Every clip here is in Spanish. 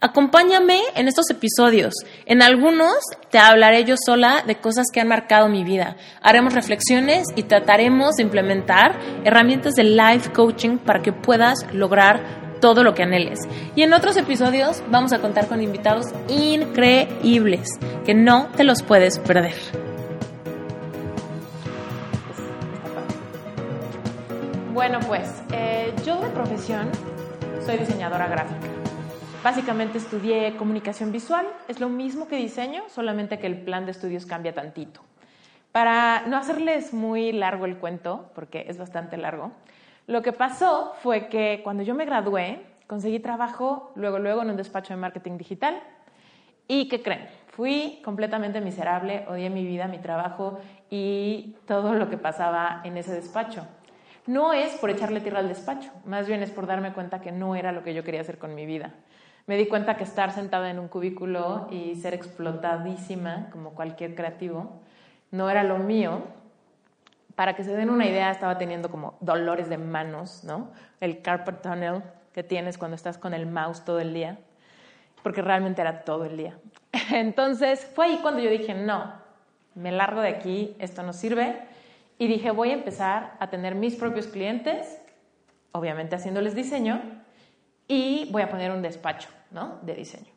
Acompáñame en estos episodios. En algunos te hablaré yo sola de cosas que han marcado mi vida. Haremos reflexiones y trataremos de implementar herramientas de life coaching para que puedas lograr todo lo que anheles. Y en otros episodios vamos a contar con invitados increíbles que no te los puedes perder. Bueno, pues eh, yo de profesión soy diseñadora gráfica. Básicamente estudié comunicación visual, es lo mismo que diseño, solamente que el plan de estudios cambia tantito. Para no hacerles muy largo el cuento, porque es bastante largo, lo que pasó fue que cuando yo me gradué, conseguí trabajo luego, luego en un despacho de marketing digital. ¿Y qué creen? Fui completamente miserable, odié mi vida, mi trabajo y todo lo que pasaba en ese despacho. No es por echarle tierra al despacho, más bien es por darme cuenta que no era lo que yo quería hacer con mi vida me di cuenta que estar sentada en un cubículo y ser explotadísima como cualquier creativo no era lo mío. Para que se den una idea, estaba teniendo como dolores de manos, ¿no? El carpet tunnel que tienes cuando estás con el mouse todo el día, porque realmente era todo el día. Entonces fue ahí cuando yo dije, no, me largo de aquí, esto no sirve. Y dije, voy a empezar a tener mis propios clientes, obviamente haciéndoles diseño, y voy a poner un despacho. ¿No? de diseño.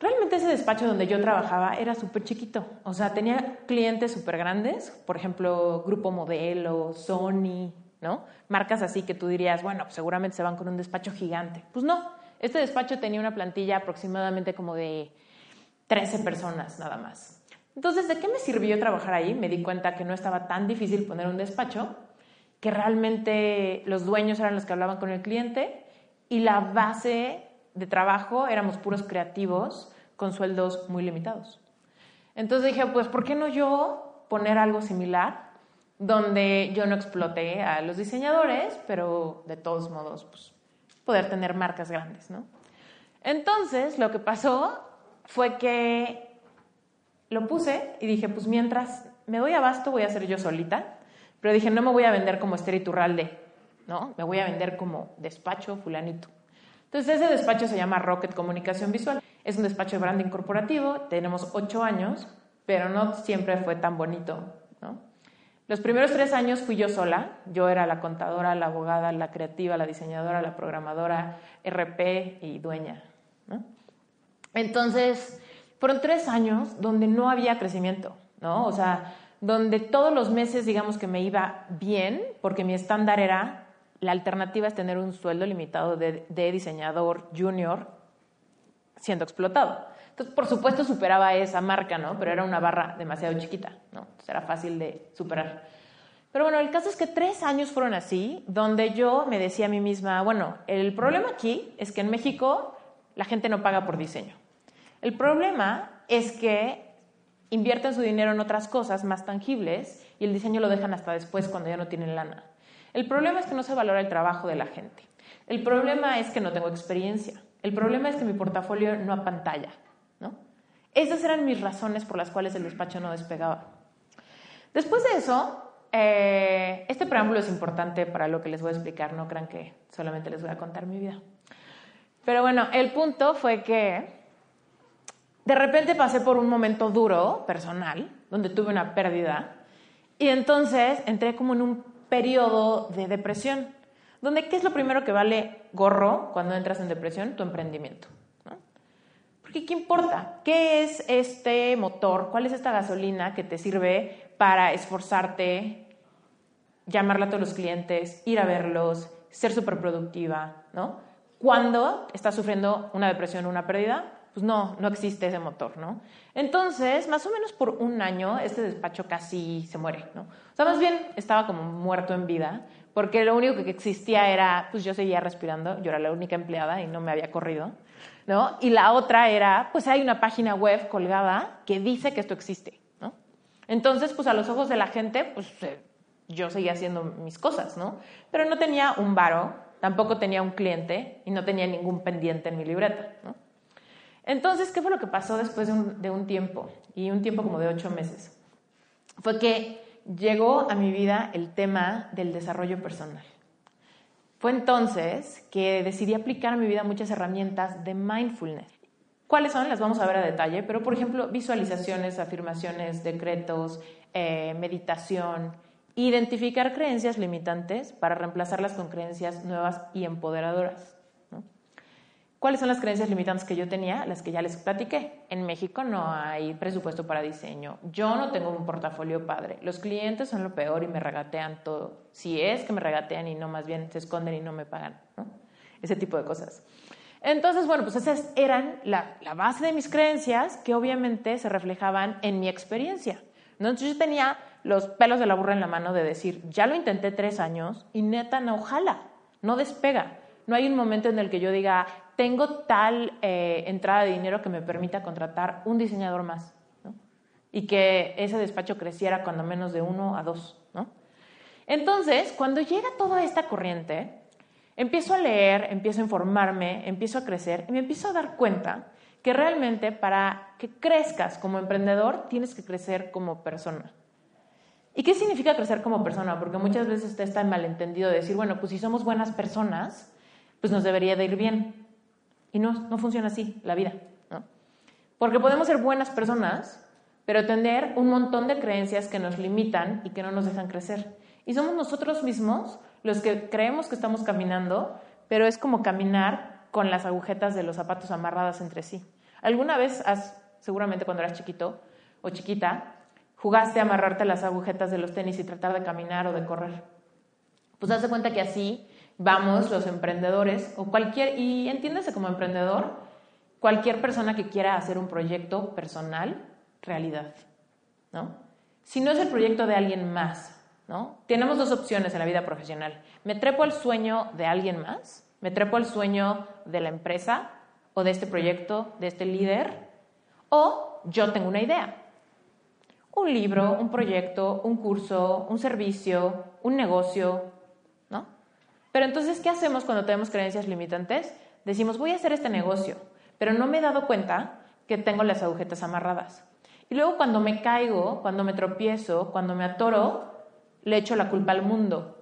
Realmente ese despacho donde yo trabajaba era súper chiquito, o sea, tenía clientes súper grandes, por ejemplo, Grupo Modelo, Sony, ¿no? Marcas así que tú dirías, bueno, pues seguramente se van con un despacho gigante. Pues no, este despacho tenía una plantilla aproximadamente como de 13 personas nada más. Entonces, ¿de qué me sirvió trabajar ahí? Me di cuenta que no estaba tan difícil poner un despacho, que realmente los dueños eran los que hablaban con el cliente y la base de trabajo éramos puros creativos con sueldos muy limitados. Entonces dije, pues, ¿por qué no yo poner algo similar donde yo no exploté a los diseñadores, pero de todos modos, pues, poder tener marcas grandes, ¿no? Entonces, lo que pasó fue que lo puse y dije, pues mientras me doy abasto voy a ser yo solita, pero dije, no me voy a vender como Esther Iturralde, ¿no? Me voy a vender como despacho fulanito. Entonces, ese despacho se llama Rocket Comunicación Visual. Es un despacho de branding corporativo, tenemos ocho años, pero no siempre fue tan bonito. ¿no? Los primeros tres años fui yo sola. Yo era la contadora, la abogada, la creativa, la diseñadora, la programadora, RP y dueña. Entonces, fueron tres años donde no había crecimiento, ¿no? O sea, donde todos los meses, digamos que me iba bien, porque mi estándar era la alternativa es tener un sueldo limitado de, diseñador junior siendo explotado. Entonces, por supuesto, superaba esa marca, ¿no? Pero era una barra demasiado chiquita, ¿no? Entonces, era fácil de superar. Pero bueno, el caso es que tres años fueron así, donde yo me decía a mí misma, bueno, el problema aquí es que en México la gente no paga por diseño. El problema es que invierten su dinero en otras cosas más tangibles y el diseño lo dejan hasta después cuando ya no tienen lana. El problema es que no se valora el trabajo de la gente. El problema es que no tengo experiencia. El problema es que mi portafolio no apantalla. ¿no? Esas eran mis razones por las cuales el despacho no despegaba. Después de eso, eh, este preámbulo es importante para lo que les voy a explicar. No crean que solamente les voy a contar mi vida. Pero bueno, el punto fue que de repente pasé por un momento duro, personal, donde tuve una pérdida. Y entonces entré como en un periodo de depresión, donde ¿qué es lo primero que vale gorro cuando entras en depresión? Tu emprendimiento. Porque ¿qué importa? ¿Qué es este motor? ¿Cuál es esta gasolina que te sirve para esforzarte, llamarle a todos los clientes, ir a verlos, ser súper productiva? ¿no? Cuando estás sufriendo una depresión o una pérdida, pues no, no existe ese motor, ¿no? Entonces, más o menos por un año, este despacho casi se muere, ¿no? O sea, más bien estaba como muerto en vida, porque lo único que existía era, pues yo seguía respirando, yo era la única empleada y no me había corrido. ¿no? Y la otra era, pues hay una página web colgada que dice que esto existe, ¿no? Entonces, pues a los ojos de la gente, pues eh, yo seguía haciendo mis cosas, ¿no? Pero no tenía un varo, tampoco tenía un cliente y no tenía ningún pendiente en mi libreta, ¿no? Entonces, ¿qué fue lo que pasó después de un, tiempo? Y un tiempo como de ocho meses. Fue que llegó a mi vida el tema del desarrollo personal. Fue entonces que decidí aplicar a mi vida muchas herramientas de mindfulness. ¿Cuáles son? Las vamos a ver a detalle, pero por ejemplo, visualizaciones, afirmaciones, decretos, eh, meditación, identificar creencias limitantes para reemplazarlas con creencias nuevas y empoderadoras. ¿Cuáles son las creencias limitantes que yo tenía? Las que ya les platiqué. En México no hay presupuesto para diseño. Yo no tengo un portafolio padre. Los clientes son lo peor y me regatean todo. Si es que me regatean y no, más bien se esconden y no me pagan. Ese tipo de cosas. Entonces, bueno, pues esas eran la, base de mis creencias que obviamente se reflejaban en mi experiencia. Entonces yo tenía los pelos de la burra en la mano de decir, ya lo intenté tres años y neta no jala, no despega. No hay un momento en el que yo diga, tengo tal eh, entrada de dinero que me permita contratar un diseñador más. Y que ese despacho creciera cuando menos de uno a dos. ¿no? Entonces, cuando llega toda esta corriente, empiezo a leer, empiezo a informarme, empiezo a crecer y me empiezo a dar cuenta que realmente para que crezcas como emprendedor tienes que crecer como persona. ¿Y qué significa crecer como persona? Porque muchas veces está el malentendido de decir, bueno, pues si somos buenas personas, pues nos debería de ir bien. Y no, no funciona así la vida. ¿no? Porque podemos ser buenas personas, pero tener un montón de creencias que nos limitan y que no nos dejan crecer. Y somos nosotros mismos los que creemos que estamos caminando, pero es como caminar con las agujetas de los zapatos amarradas entre sí. ¿Alguna vez has, seguramente cuando eras chiquito o chiquita, jugaste a amarrarte las agujetas de los tenis y tratar de caminar o de correr? Pues haz de cuenta que así vamos los emprendedores o cualquier, y entiéndase como emprendedor, cualquier persona que quiera hacer un proyecto personal realidad, ¿no? Si no es el proyecto de alguien más, ¿no? Tenemos dos opciones en la vida profesional. Me trepo al sueño de alguien más, me trepo al sueño de la empresa o de este proyecto, de este líder, o yo tengo una idea. Un libro, un proyecto, un curso, un servicio, un negocio, pero entonces, ¿qué hacemos cuando tenemos creencias limitantes? Decimos, voy a hacer este negocio, pero no me he dado cuenta que tengo las agujetas amarradas. Y luego cuando me caigo, cuando me tropiezo, cuando me atoro, le echo la culpa al mundo.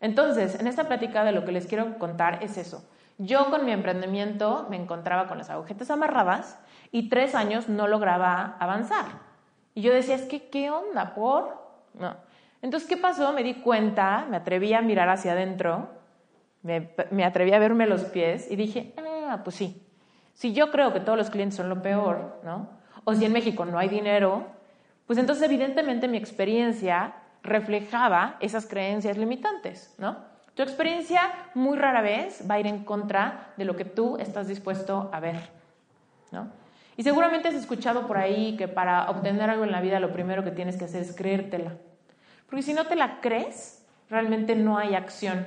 Entonces, en esta plática de lo que les quiero contar es eso. Yo con mi emprendimiento me encontraba con las agujetas amarradas y tres años no lograba avanzar. Y yo decía, es que, ¿qué onda? ¿Por? No. Entonces, ¿qué pasó? Me di cuenta, me atreví a mirar hacia adentro, me, atreví a verme los pies y dije, ah, pues sí, si yo creo que todos los clientes son lo peor, ¿no? O si en México no hay dinero, pues entonces evidentemente mi experiencia reflejaba esas creencias limitantes, ¿no? Tu experiencia muy rara vez va a ir en contra de lo que tú estás dispuesto a ver, ¿no? Y seguramente has escuchado por ahí que para obtener algo en la vida lo primero que tienes que hacer es creértela. Porque si no te la crees, realmente no hay acción.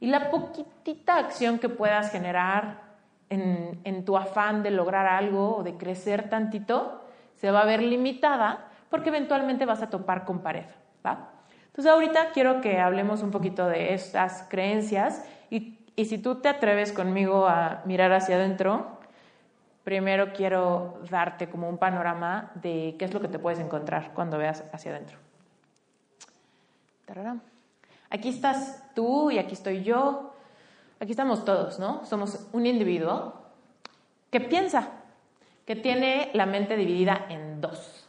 Y la poquitita acción que puedas generar en, tu afán de lograr algo o de crecer tantito, se va a ver limitada porque eventualmente vas a topar con pared. ¿va? Entonces ahorita quiero que hablemos un poquito de estas creencias y, y si tú te atreves conmigo a mirar hacia adentro, primero quiero darte como un panorama de qué es lo que te puedes encontrar cuando veas hacia adentro. Aquí estás tú y aquí estoy yo. Aquí estamos todos, ¿no? Somos un individuo que piensa, que tiene la mente dividida en dos.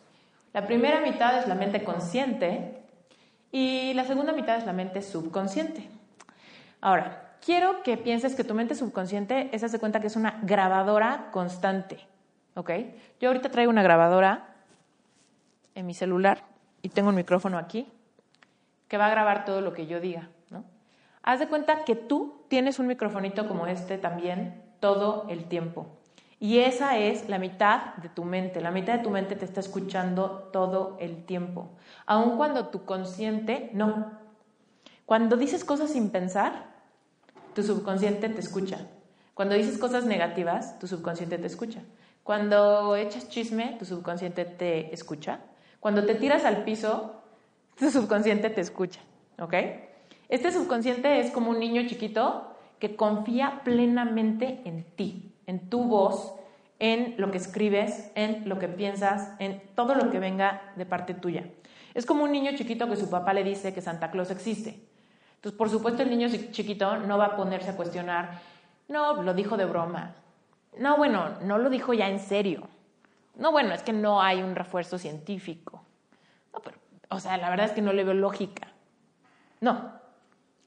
La primera mitad es la mente consciente y la segunda mitad es la mente subconsciente. Ahora, quiero que pienses que tu mente subconsciente es, de cuenta que es una grabadora constante, ¿ok? Yo ahorita traigo una grabadora en mi celular y tengo un micrófono aquí que va a grabar todo lo que yo diga. ¿no? Haz de cuenta que tú tienes un microfonito como este también todo el tiempo. Y esa es la mitad de tu mente. La mitad de tu mente te está escuchando todo el tiempo. Aun cuando tu consciente no. Cuando dices cosas sin pensar, tu subconsciente te escucha. Cuando dices cosas negativas, tu subconsciente te escucha. Cuando echas chisme, tu subconsciente te escucha. Cuando te tiras al piso, tu subconsciente te escucha. ¿Ok? Este subconsciente es como un niño chiquito que confía plenamente en ti, en tu voz, en lo que escribes, en lo que piensas, en todo lo que venga de parte tuya. Es como un niño chiquito que su papá le dice que Santa Claus existe. Entonces, por supuesto, el niño chiquito no va a ponerse a cuestionar, no, lo dijo de broma. No, bueno, no lo dijo ya en serio. No, bueno, es que no hay un refuerzo científico. No, pero, o sea, la verdad es que no le veo lógica. No.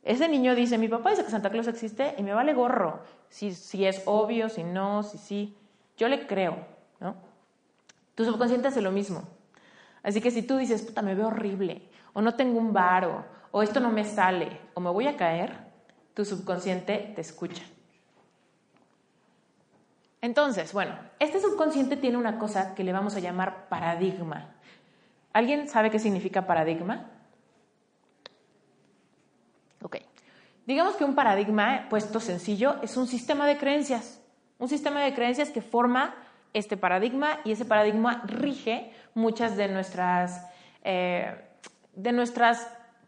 Ese niño dice, mi papá dice que Santa Claus existe y me vale gorro. Si, si es obvio, si no, si sí. Yo le creo, ¿no? Tu subconsciente hace lo mismo. Así que si tú dices, puta, me veo horrible, o no tengo un varo, o esto no me sale, o me voy a caer, tu subconsciente te escucha. Entonces, bueno, este subconsciente tiene una cosa que le vamos a llamar paradigma. ¿Alguien sabe qué significa paradigma? Ok. Digamos que un paradigma, puesto sencillo, es un sistema de creencias. Un sistema de creencias que forma este paradigma y ese paradigma rige muchas de nuestras, eh, de nuestros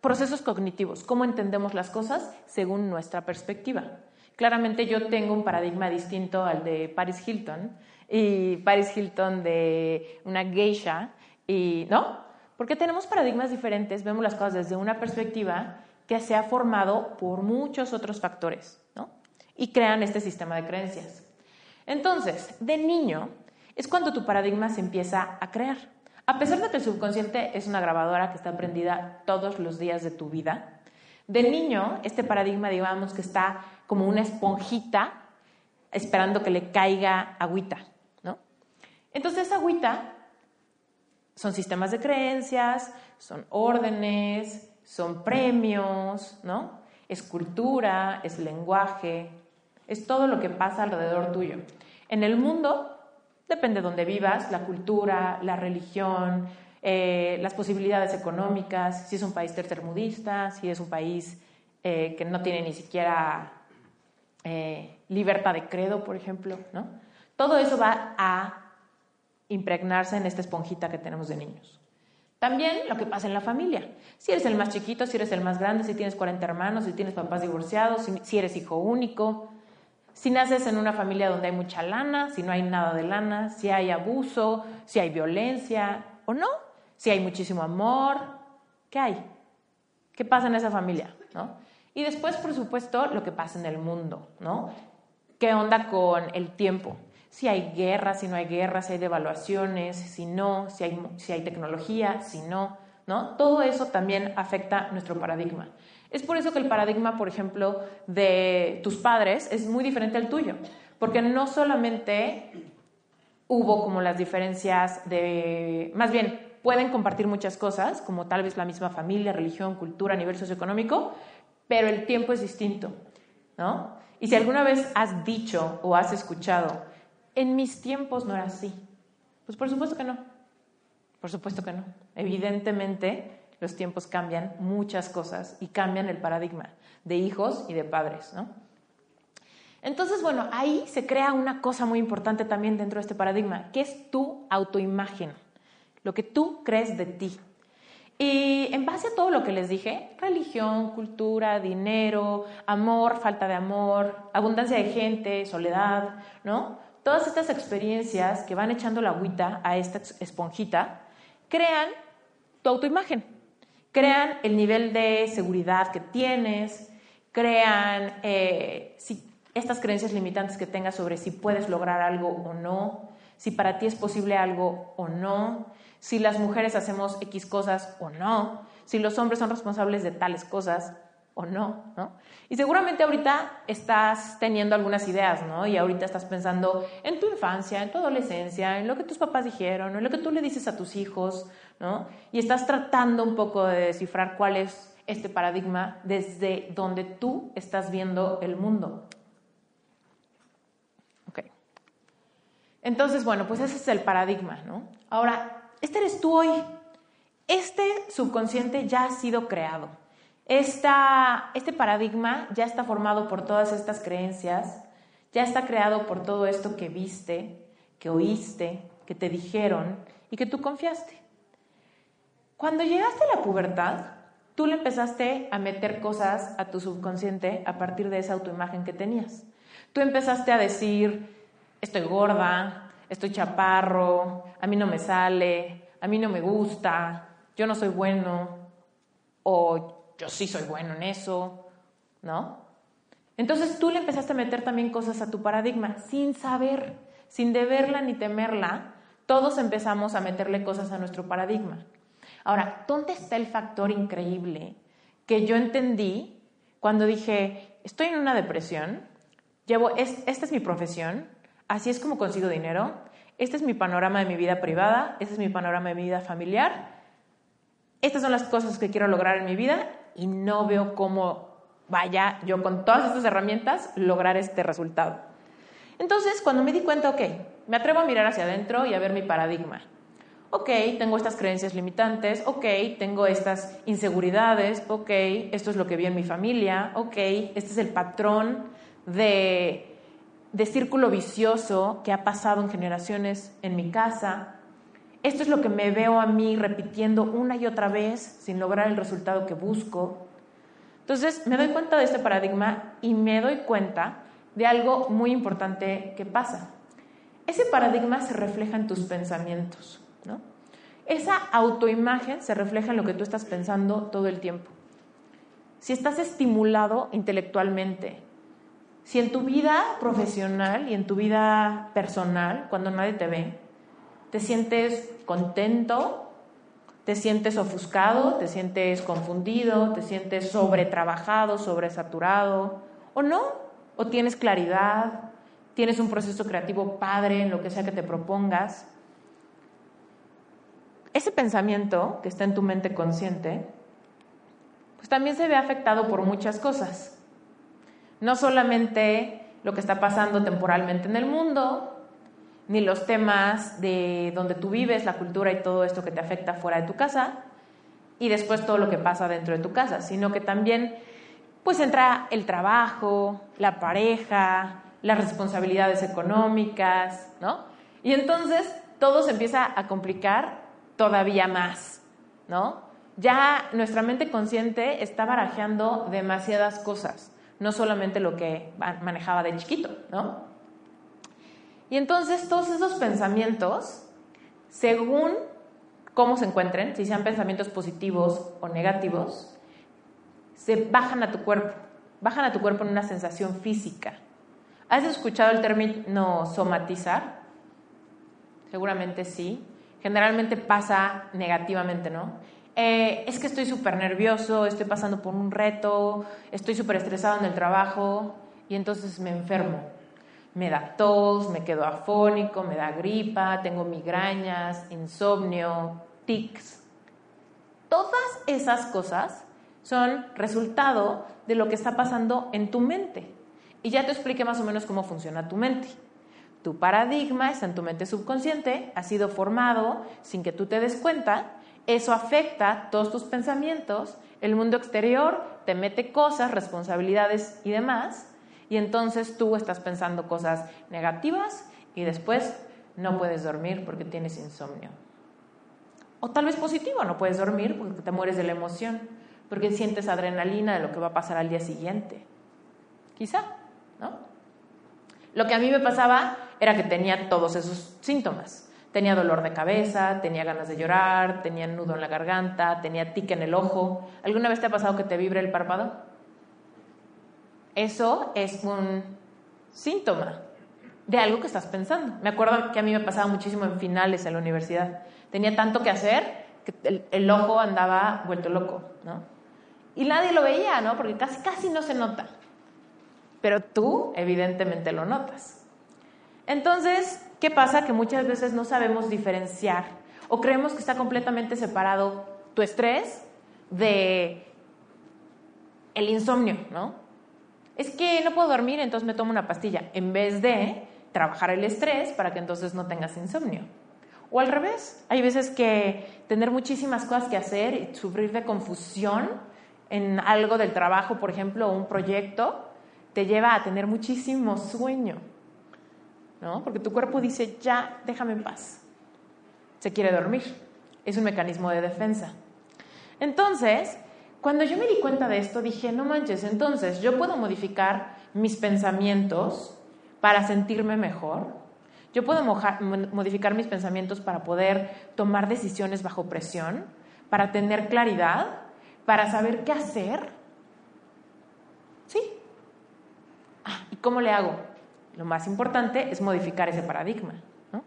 procesos cognitivos, cómo entendemos las cosas según nuestra perspectiva. Claramente yo tengo un paradigma distinto al de Paris Hilton y Paris Hilton de una geisha, ¿no? Porque tenemos paradigmas diferentes, vemos las cosas desde una perspectiva que se ha formado por muchos otros factores, ¿no? Y crean este sistema de creencias. Entonces, de niño es cuando tu paradigma se empieza a crear. A pesar de que el subconsciente es una grabadora que está prendida todos los días de tu vida, de niño este paradigma digamos que está como una esponjita esperando que le caiga agüita, ¿no? Entonces esa agüita son sistemas de creencias, son órdenes, son premios, ¿no? Es cultura, es lenguaje, es todo lo que pasa alrededor tuyo. En el mundo, depende de dónde vivas, la cultura, la religión, eh, las posibilidades económicas, si es un país tercermudista, si es un país eh, que no tiene ni siquiera eh, libertad de credo, por ejemplo, ¿no? Todo eso va a impregnarse en esta esponjita que tenemos de niños. También lo que pasa en la familia. Si eres el más chiquito, si eres el más grande, si tienes 40 hermanos, si tienes papás divorciados, si eres hijo único, si naces en una familia donde hay mucha lana, si no hay nada de lana, si hay abuso, si hay violencia o no, si hay muchísimo amor, ¿qué hay? ¿Qué pasa en esa familia? ¿no? Y después, por supuesto, lo que pasa en el mundo, ¿no? ¿Qué onda con el tiempo? Si hay guerra, si no hay guerra, si hay devaluaciones, si no, si hay, si hay tecnología, si no, ¿no? Todo eso también afecta nuestro paradigma. Es por eso que el paradigma, por ejemplo, de tus padres es muy diferente al tuyo, porque no solamente hubo como las diferencias de, más bien, pueden compartir muchas cosas, como tal vez la misma familia, religión, cultura, nivel socioeconómico, pero el tiempo es distinto, ¿no? Y si alguna vez has dicho o has escuchado, en mis tiempos no era así, pues por supuesto que no, por supuesto que no. Evidentemente, los tiempos cambian muchas cosas y cambian el paradigma de hijos y de padres, ¿no? Entonces, bueno, ahí se crea una cosa muy importante también dentro de este paradigma, que es tu autoimagen, lo que tú crees de ti. Y en base a todo lo que les dije, religión, cultura, dinero, amor, falta de amor, abundancia de gente, soledad, ¿no? Todas estas experiencias que van echando la agüita a esta esponjita, crean tu autoimagen crean el nivel de seguridad que tienes, crean eh, estas creencias limitantes que tengas sobre si puedes lograr algo o no, si para ti es posible algo o no, si las mujeres hacemos X cosas o no, si los hombres son responsables de tales cosas o no, ¿no? Y seguramente ahorita estás teniendo algunas ideas, ¿no? Y ahorita estás pensando en tu infancia, en tu adolescencia, en lo que tus papás dijeron, en lo que tú le dices a tus hijos, ¿no? Y estás tratando un poco de descifrar cuál es este paradigma desde donde tú estás viendo el mundo. Ok. Entonces, bueno, pues ese es el paradigma, ¿no? Ahora, este eres tú hoy. Este subconsciente ya ha sido creado este paradigma ya está formado por todas estas creencias, ya está creado por todo esto que viste, que oíste, que te dijeron y que tú confiaste. Cuando llegaste a la pubertad, tú le empezaste a meter cosas a tu subconsciente a partir de esa autoimagen que tenías. Tú empezaste a decir, estoy gorda, estoy chaparro, a mí no me sale, a mí no me gusta, yo no soy bueno, o yo sí soy bueno en eso, ¿no? Entonces tú le empezaste a meter también cosas a tu paradigma sin saber, sin deberla ni temerla, todos empezamos a meterle cosas a nuestro paradigma. Ahora, ¿dónde está el factor increíble que yo entendí cuando dije, estoy en una depresión, llevo, esta es mi profesión, así es como consigo dinero, este es mi panorama de mi vida privada, este es mi panorama de mi vida familiar, estas son las cosas que quiero lograr en mi vida y no veo cómo vaya yo con todas estas herramientas lograr este resultado. Entonces, cuando me di cuenta, ok, me atrevo a mirar hacia adentro y a ver mi paradigma ok, tengo estas creencias limitantes, ok, tengo estas inseguridades, ok, esto es lo que vi en mi familia, ok, este es el patrón de, de círculo vicioso que ha pasado en generaciones en mi casa. Esto es lo que me veo a mí repitiendo una y otra vez sin lograr el resultado que busco. Entonces me doy cuenta de este paradigma y me doy cuenta de algo muy importante que pasa. Ese paradigma se refleja en tus pensamientos. Esa autoimagen se refleja en lo que tú estás pensando todo el tiempo. Si estás estimulado intelectualmente, si en tu vida profesional y en tu vida personal, cuando nadie te ve, te sientes contento, te sientes ofuscado, te sientes confundido, te sientes sobretrabajado, sobresaturado, o no, o tienes claridad, tienes un proceso creativo padre en lo que sea que te propongas, ese pensamiento que está en tu mente consciente, pues también se ve afectado por muchas cosas. No solamente lo que está pasando temporalmente en el mundo, ni los temas de donde tú vives, la cultura y todo esto que te afecta fuera de tu casa, y después todo lo que pasa dentro de tu casa, sino que también pues entra el trabajo, la pareja, las responsabilidades económicas, ¿no? Y entonces todo se empieza a complicar todavía más, ¿no? Ya nuestra mente consciente está barajeando demasiadas cosas, no solamente lo que manejaba de chiquito, ¿no? Y entonces todos esos pensamientos, según cómo se encuentren, si sean pensamientos positivos o negativos, se bajan a tu cuerpo, bajan a tu cuerpo en una sensación física. ¿Has escuchado el término somatizar? Seguramente sí generalmente pasa negativamente, ¿no? Eh, es que estoy súper nervioso, estoy pasando por un reto, estoy súper estresado en el trabajo y entonces me enfermo. Me da tos, me quedo afónico, me da gripa, tengo migrañas, insomnio, tics. Todas esas cosas son resultado de lo que está pasando en tu mente. Y ya te expliqué más o menos cómo funciona tu mente. Tu paradigma está en tu mente subconsciente, ha sido formado sin que tú te des cuenta, eso afecta todos tus pensamientos, el mundo exterior te mete cosas, responsabilidades y demás, y entonces tú estás pensando cosas negativas y después no puedes dormir porque tienes insomnio. O tal vez positivo, no puedes dormir porque te mueres de la emoción, porque sientes adrenalina de lo que va a pasar al día siguiente. Quizá, ¿no? Lo que a mí me pasaba era que tenía todos esos síntomas. Tenía dolor de cabeza, tenía ganas de llorar, tenía nudo en la garganta, tenía tic en el ojo. ¿Alguna vez te ha pasado que te vibre el párpado? Eso es un síntoma de algo que estás pensando. Me acuerdo que a mí me pasaba muchísimo en finales en la universidad. Tenía tanto que hacer que el, el ojo andaba vuelto loco, ¿no? Y nadie lo veía, ¿no? Porque casi, casi no se nota pero tú evidentemente lo notas. Entonces, ¿qué pasa? Que muchas veces no sabemos diferenciar o creemos que está completamente separado tu estrés de el insomnio, ¿no? Es que no puedo dormir, entonces me tomo una pastilla, en vez de trabajar el estrés para que entonces no tengas insomnio. O al revés, hay veces que tener muchísimas cosas que hacer y sufrir de confusión en algo del trabajo, por ejemplo, un proyecto, te lleva a tener muchísimo sueño. ¿no? Porque tu cuerpo dice, ya, déjame en paz. Se quiere dormir. Es un mecanismo de defensa. Entonces, cuando yo me di cuenta de esto, dije, no manches, entonces yo puedo modificar mis pensamientos para sentirme mejor. Yo puedo modificar mis pensamientos para poder tomar decisiones bajo presión, para tener claridad, para saber qué hacer. Sí. Ah, ¿Y cómo le hago? Lo más importante es modificar ese paradigma. ¿no?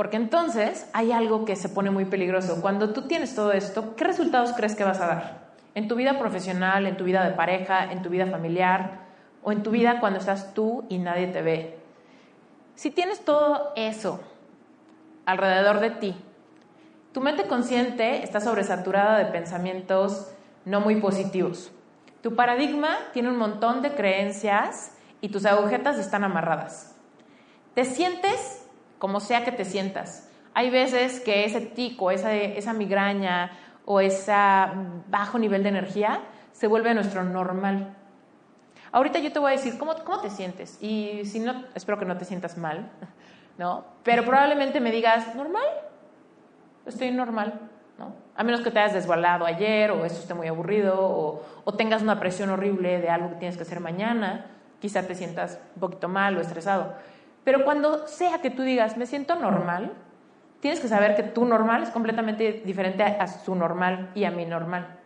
Porque entonces hay algo que se pone muy peligroso. Cuando tú tienes todo esto, ¿qué resultados crees que vas a dar? En tu vida profesional, en tu vida de pareja, en tu vida familiar o en tu vida cuando estás tú y nadie te ve. Si tienes todo eso alrededor de ti, tu mente consciente está sobresaturada de pensamientos no muy positivos. Tu paradigma tiene un montón de creencias y tus agujetas están amarradas. Te sientes como sea que te sientas. Hay veces que ese tico, esa, migraña o ese bajo nivel de energía se vuelve nuestro normal. Ahorita yo te voy a decir cómo, te sientes y si no, espero que no te sientas mal, ¿no? Pero probablemente me digas, normal, estoy normal. A menos que te hayas desbalado ayer o eso esté muy aburrido o, o, tengas una presión horrible de algo que tienes que hacer mañana, quizá te sientas un poquito mal o estresado. Pero cuando sea que tú digas, me siento normal, tienes que saber que tu normal es completamente diferente a su normal y a mi normal.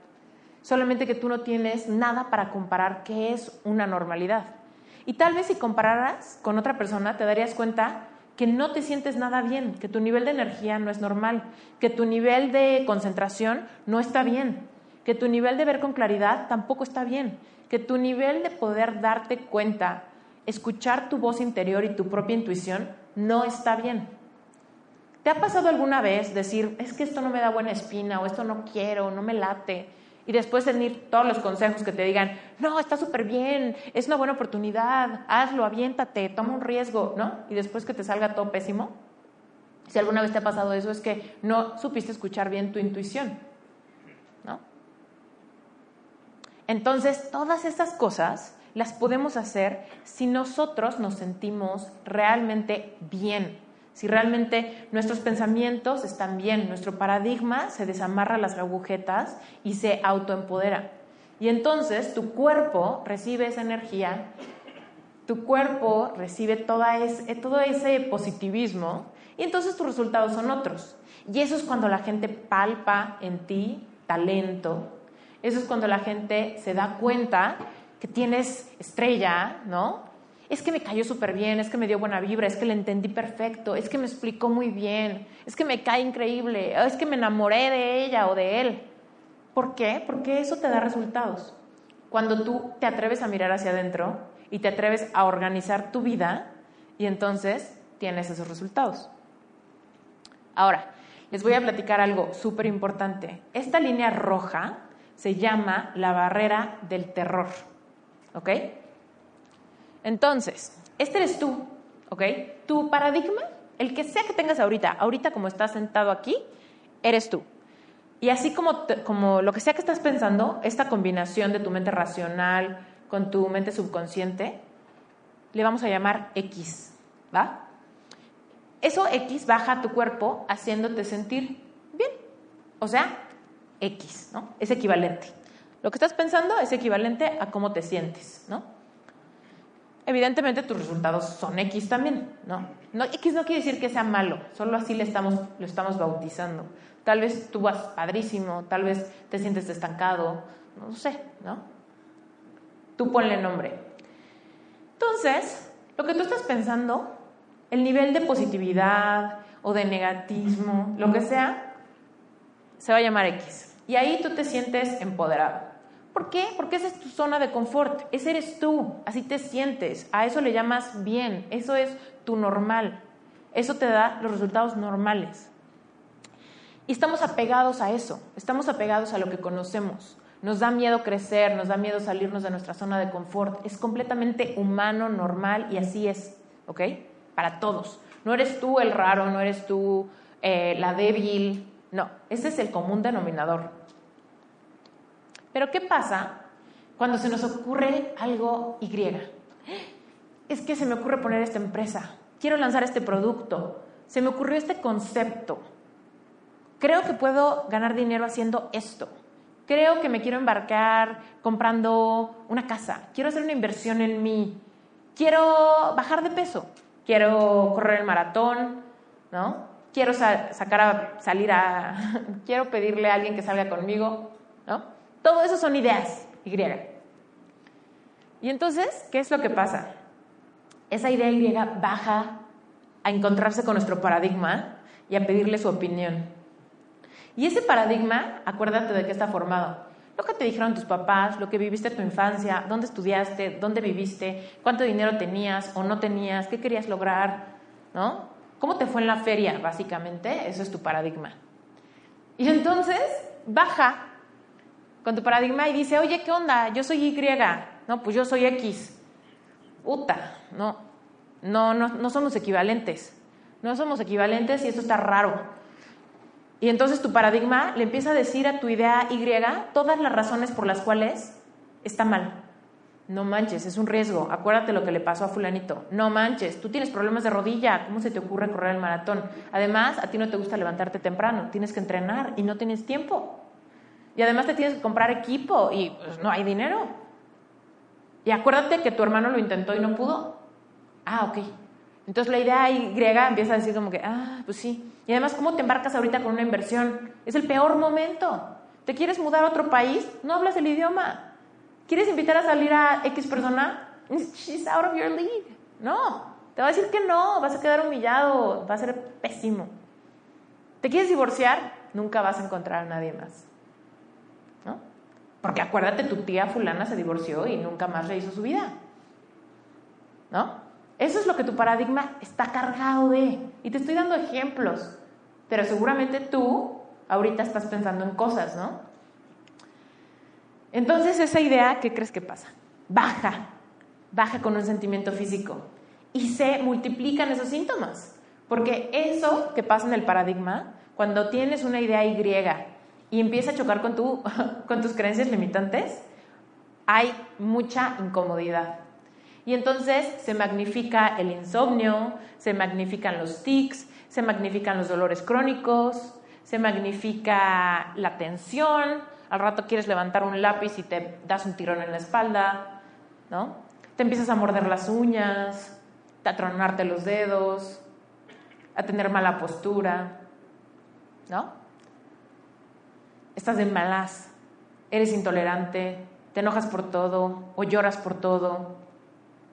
Solamente que tú no tienes nada para comparar qué es una normalidad. Y tal vez si compararas con otra persona te darías cuenta que no te sientes nada bien, que tu nivel de energía no es normal, que tu nivel de concentración no está bien, que tu nivel de ver con claridad tampoco está bien, que tu nivel de poder darte cuenta, escuchar tu voz interior y tu propia intuición no está bien. ¿Te ha pasado alguna vez decir, es que esto no me da buena espina o esto no quiero, no me late? Y después tener todos los consejos que te digan, no, está súper bien, es una buena oportunidad, hazlo, aviéntate, toma un riesgo, ¿no? Y después que te salga todo pésimo. Si alguna vez te ha pasado eso, es que no supiste escuchar bien tu intuición, ¿no? Entonces, todas estas cosas las podemos hacer si nosotros nos sentimos realmente bien, si realmente nuestros pensamientos están bien, nuestro paradigma se desamarra las agujetas y se autoempodera. Y entonces tu cuerpo recibe esa energía, tu cuerpo recibe ese, todo ese positivismo y entonces tus resultados son otros. Y eso es cuando la gente palpa en ti talento, eso es cuando la gente se da cuenta que tienes estrella, ¿no? es que me cayó súper bien, es que me dio buena vibra, es que le entendí perfecto, es que me explicó muy bien, es que me cae increíble, es que me enamoré de ella o de él. ¿Por qué? Porque eso te da resultados. Cuando tú te atreves a mirar hacia adentro y te atreves a organizar tu vida y entonces tienes esos resultados. Ahora, les voy a platicar algo súper importante. Esta línea roja se llama la barrera del terror. ¿Ok? Entonces, este eres tú, ¿ok? Tu paradigma, el que sea que tengas ahorita, ahorita como estás sentado aquí, eres tú. Y así como, como lo que sea que estás pensando, esta combinación de tu mente racional con tu mente subconsciente, le vamos a llamar X, ¿va? Eso X baja a tu cuerpo haciéndote sentir bien. O sea, X, ¿no? Es equivalente. Lo que estás pensando es equivalente a cómo te sientes, ¿no? evidentemente tus resultados son X también, ¿no? ¿no? X no quiere decir que sea malo, solo así le estamos, lo estamos bautizando. Tal vez tú vas padrísimo, tal vez te sientes estancado, no sé, ¿no? Tú ponle nombre. Entonces, lo que tú estás pensando, el nivel de positividad o de negatismo, lo que sea, se va a llamar X. Y ahí tú te sientes empoderado. ¿Por qué? Porque esa es tu zona de confort, ese eres tú, así te sientes, a eso le llamas bien, eso es tu normal, eso te da los resultados normales. Y estamos apegados a eso, estamos apegados a lo que conocemos. Nos da miedo crecer, nos da miedo salirnos de nuestra zona de confort. Es completamente humano, normal y así es, ¿ok? Para todos. No eres tú el raro, no eres tú eh, la débil, no, ese es el común denominador. Pero ¿qué pasa cuando se nos ocurre algo Y. Es que se me ocurre poner esta empresa, quiero lanzar este producto, se me ocurrió este concepto, creo que puedo ganar dinero haciendo esto, creo que me quiero embarcar comprando una casa, quiero hacer una inversión en mí, quiero bajar de peso, quiero correr el maratón, ¿no? Quiero sacar a salir a, quiero pedirle a alguien que salga conmigo, ¿no? Todo eso son ideas, Y. Y entonces, ¿qué es lo que pasa? Esa idea Y baja a encontrarse con nuestro paradigma y a pedirle su opinión. Y ese paradigma, acuérdate de qué está formado. Lo que te dijeron tus papás, lo que viviste en tu infancia, dónde estudiaste, dónde viviste, cuánto dinero tenías o no tenías, qué querías lograr, ¿no? ¿Cómo te fue en la feria, básicamente? Eso es tu paradigma. Y entonces baja con tu paradigma y dice, oye, ¿qué onda? Yo soy Y, no, pues yo soy X. Puta, no, no, no, no somos equivalentes. No somos equivalentes y eso está raro. Y entonces tu paradigma le empieza a decir a tu idea Y todas las razones por las cuales está mal. No manches, es un riesgo. Acuérdate lo que le pasó a fulanito. No manches, tú tienes problemas de rodilla. ¿Cómo se te ocurre correr el maratón? Además, a ti no te gusta levantarte temprano. Tienes que entrenar y no tienes tiempo. Y además te tienes que comprar equipo y pues, no hay dinero. Y acuérdate que tu hermano lo intentó y no pudo. Ah, ok. Entonces la idea Y empieza a decir como que, ah, pues sí. Y además, ¿cómo te embarcas ahorita con una inversión? Es el peor momento. ¿Te quieres mudar a otro país? No hablas el idioma. ¿Quieres invitar a salir a X persona? She's out of your league. No, te va a decir que no, vas a quedar humillado, va a ser pésimo. ¿Te quieres divorciar? Nunca vas a encontrar a nadie más. Porque acuérdate, tu tía fulana se divorció y nunca más rehizo su vida. ¿No? Eso es lo que tu paradigma está cargado de. Y te estoy dando ejemplos. Pero seguramente tú ahorita estás pensando en cosas, ¿no? Entonces esa idea, ¿qué crees que pasa? Baja, baja con un sentimiento físico y se multiplican esos síntomas. Porque eso que pasa en el paradigma, cuando tienes una idea Y y empieza a chocar con, tu, con tus creencias limitantes, hay mucha incomodidad. Y entonces se magnifica el insomnio, se magnifican los tics, se magnifican los dolores crónicos, se magnifica la tensión, al rato quieres levantar un lápiz y te das un tirón en la espalda, ¿no? Te empiezas a morder las uñas, a tronarte los dedos, a tener mala postura, ¿no? Estás de malas, eres intolerante, te enojas por todo o lloras por todo,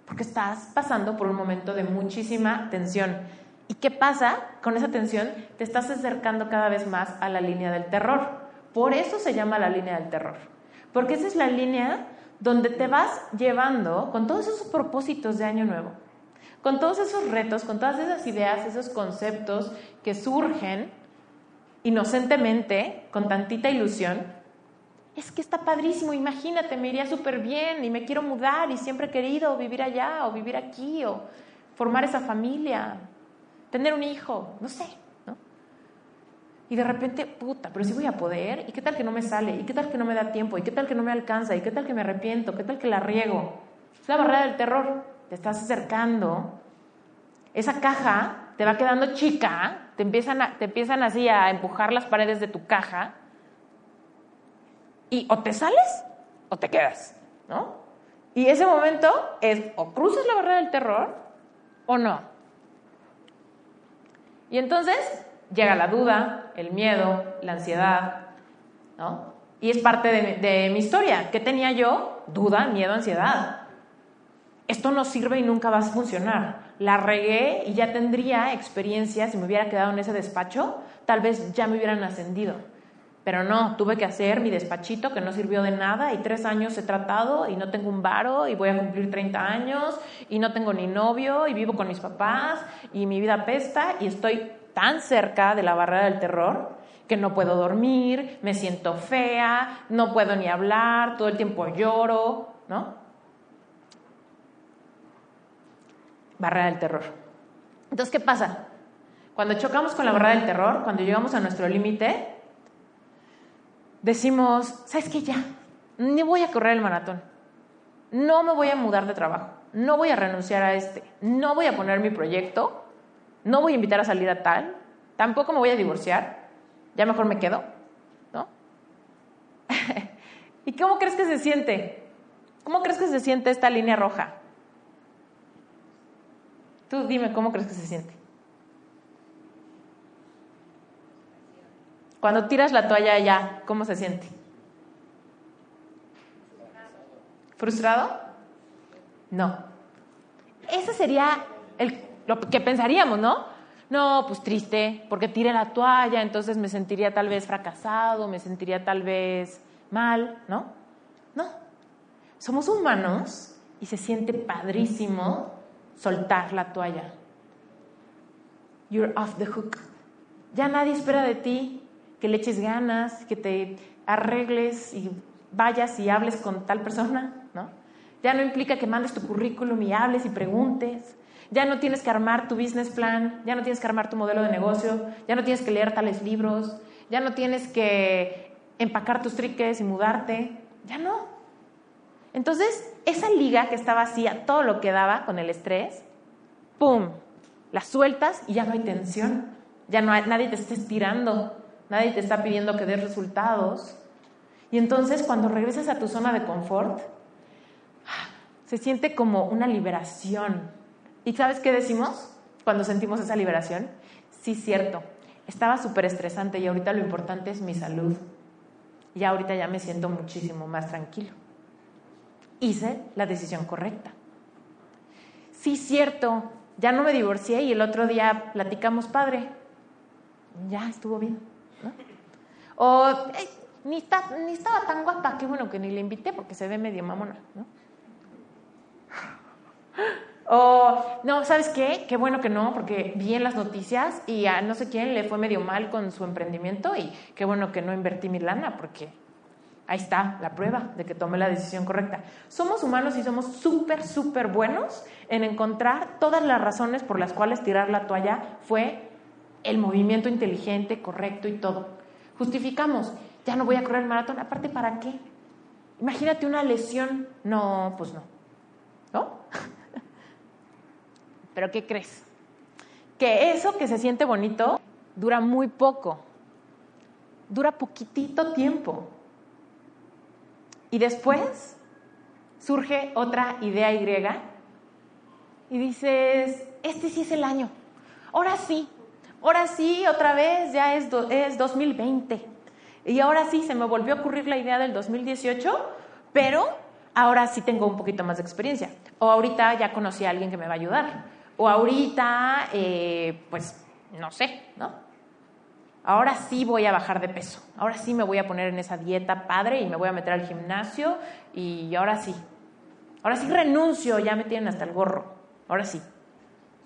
porque estás pasando por un momento de muchísima tensión. ¿Y qué pasa con esa tensión? Te estás acercando cada vez más a la línea del terror. Por eso se llama la línea del terror. Porque esa es la línea donde te vas llevando con todos esos propósitos de año nuevo, con todos esos retos, con todas esas ideas, esos conceptos que surgen inocentemente, con tantita ilusión, es que está padrísimo, imagínate, me iría súper bien y me quiero mudar y siempre he querido vivir allá o vivir aquí o formar esa familia, tener un hijo, no sé, ¿no? Y de repente, puta, pero sí voy a poder, ¿y qué tal que no me sale? ¿Y qué tal que no me da tiempo? ¿Y qué tal que no me alcanza? ¿Y qué tal que me arrepiento? ¿Qué tal que la riego? Es la barrera del terror, te estás acercando, esa caja te va quedando chica, te empiezan, te empiezan así a empujar las paredes de tu caja y o te sales o te quedas, ¿no? Y ese momento es o cruzas la barrera del terror o no. Y entonces llega la duda, el miedo, la ansiedad, ¿no? Y es parte de, de mi historia. ¿Qué tenía yo? Duda, miedo, ansiedad. Esto no sirve y nunca va a funcionar. La regué y ya tendría experiencia, si me hubiera quedado en ese despacho, tal vez ya me hubieran ascendido. Pero no, tuve que hacer mi despachito que no sirvió de nada y tres años he tratado y no tengo un varo y voy a cumplir 30 años y no tengo ni novio y vivo con mis papás y mi vida pesta y estoy tan cerca de la barrera del terror que no puedo dormir, me siento fea, no puedo ni hablar, todo el tiempo lloro, ¿no? Barrera del terror. Entonces, ¿qué pasa? Cuando chocamos con la barrera del terror, cuando llegamos a nuestro límite, decimos, ¿sabes qué? Ya, ni voy a correr el maratón. no me voy a mudar de trabajo, no voy a renunciar a este, no voy a poner mi proyecto, no voy a invitar a salir a tal, tampoco me voy a divorciar, ya mejor me quedo, ¿no? ¿Y cómo crees que se siente? ¿Cómo crees que se siente esta línea roja? Tú dime, ¿cómo crees que se siente? Cuando tiras la toalla ya, ¿cómo se siente? ¿Frustrado? No. Ese sería el, lo que pensaríamos, ¿no? No, pues triste, porque tiré la toalla, entonces me sentiría tal vez fracasado, me sentiría tal vez mal, ¿no? No. Somos humanos y se siente padrísimo soltar la toalla. You're off the hook. Ya nadie espera de ti que le eches ganas, que te arregles y vayas y hables con tal persona, ¿no? Ya no implica que mandes tu currículum y hables y preguntes. Ya no tienes que armar tu business plan, ya no tienes que armar tu modelo de negocio, ya no tienes que leer tales libros, ya no tienes que empacar tus triques y mudarte, ya no. Entonces, esa liga que estaba así a todo lo que daba con el estrés, ¡pum! La sueltas y ya no hay tensión, ya no hay, nadie te está estirando, nadie te está pidiendo que des resultados. Y entonces cuando regresas a tu zona de confort, se siente como una liberación. ¿Y sabes qué decimos cuando sentimos esa liberación? Sí, cierto, estaba súper estresante y ahorita lo importante es mi salud. Y ahorita ya me siento muchísimo más tranquilo. Hice la decisión correcta. Sí, cierto, ya no me divorcié y el otro día platicamos padre. Ya estuvo bien. O ni, ni estaba tan guapa, qué bueno que ni le invité porque se ve medio mamona. ¿no? O, no, ¿sabes qué? Qué bueno que no, porque vi en las noticias y a no sé quién le fue medio mal con su emprendimiento y qué bueno que no invertí mi lana, porque ahí está la prueba de que tomé la decisión correcta. Somos humanos y somos súper, súper buenos en encontrar todas las razones por las cuales tirar la toalla fue el movimiento inteligente, correcto y todo. Justificamos, ya no voy a correr el maratón, aparte, ¿para qué? Imagínate una lesión. No, pues no. ¿No? Pero ¿qué crees? Que eso que se siente bonito dura muy poco. Dura poquitito tiempo. Y después surge otra idea Y y dices, este sí es el año. Ahora sí, ahora sí, otra vez, ya es, es 2020. Y ahora sí, se me volvió a ocurrir la idea del 2018, pero ahora sí tengo un poquito más de experiencia. O ahorita ya conocí a alguien que me va a ayudar. O ahorita, eh, pues, no sé, ¿no? Ahora sí voy a bajar de peso. Ahora sí me voy a poner en esa dieta padre y me voy a meter al gimnasio y ahora sí. Ahora sí renuncio, ya me tienen hasta el gorro. Ahora sí.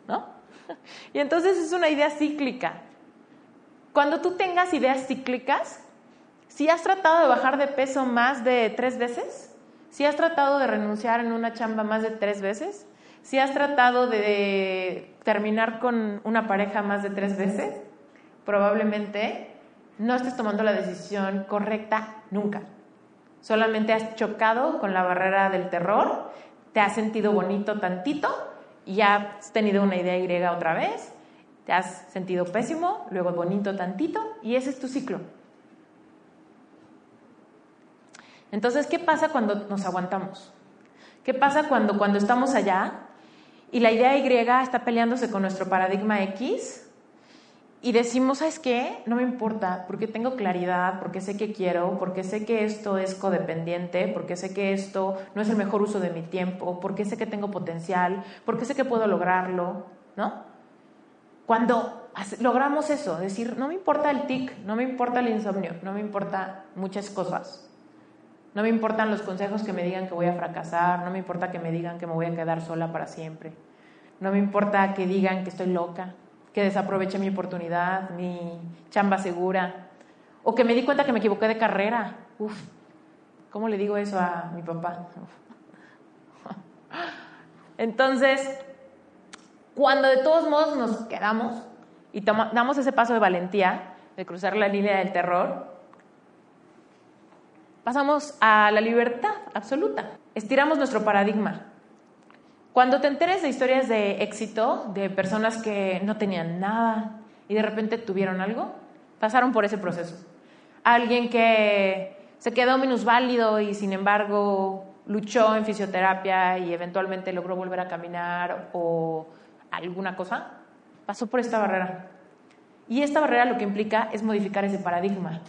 ¿No? Y entonces es una idea cíclica. Cuando tú tengas ideas cíclicas, si has tratado de bajar de peso más de tres veces, si has tratado de renunciar en una chamba más de tres veces, si has tratado de terminar con una pareja más de tres veces, probablemente no estés tomando la decisión correcta nunca. Solamente has chocado con la barrera del terror, te has sentido bonito tantito y ya has tenido una idea Y otra vez, te has sentido pésimo, luego bonito tantito y ese es tu ciclo. Entonces, ¿qué pasa cuando nos aguantamos? ¿Qué pasa cuando, cuando estamos allá y la idea Y está peleándose con nuestro paradigma X y decimos, ¿sabes qué? No me importa, porque tengo claridad, porque sé que quiero, porque sé que esto es codependiente, porque sé que esto no es el mejor uso de mi tiempo, porque sé que tengo potencial, porque sé que puedo lograrlo, ¿no? Cuando logramos eso, decir, no me importa el tic, no me importa el insomnio, no me importa muchas cosas, no me importan los consejos que me digan que voy a fracasar, no me importa que me digan que me voy a quedar sola para siempre, no me importa que digan que estoy loca, que desaproveche mi oportunidad, mi chamba segura, o que me di cuenta que me equivoqué de carrera. Uf, ¿cómo le digo eso a mi papá? Entonces, cuando de todos modos nos quedamos y damos ese paso de valentía, de cruzar la línea del terror, pasamos a la libertad absoluta. Estiramos nuestro paradigma. Cuando te enteres de historias de éxito, de personas que no tenían nada y de repente tuvieron algo, pasaron por ese proceso. Alguien que se quedó minusválido y sin embargo luchó en fisioterapia y eventualmente logró volver a caminar o alguna cosa, pasó por esta barrera. Y esta barrera lo que implica es modificar ese paradigma.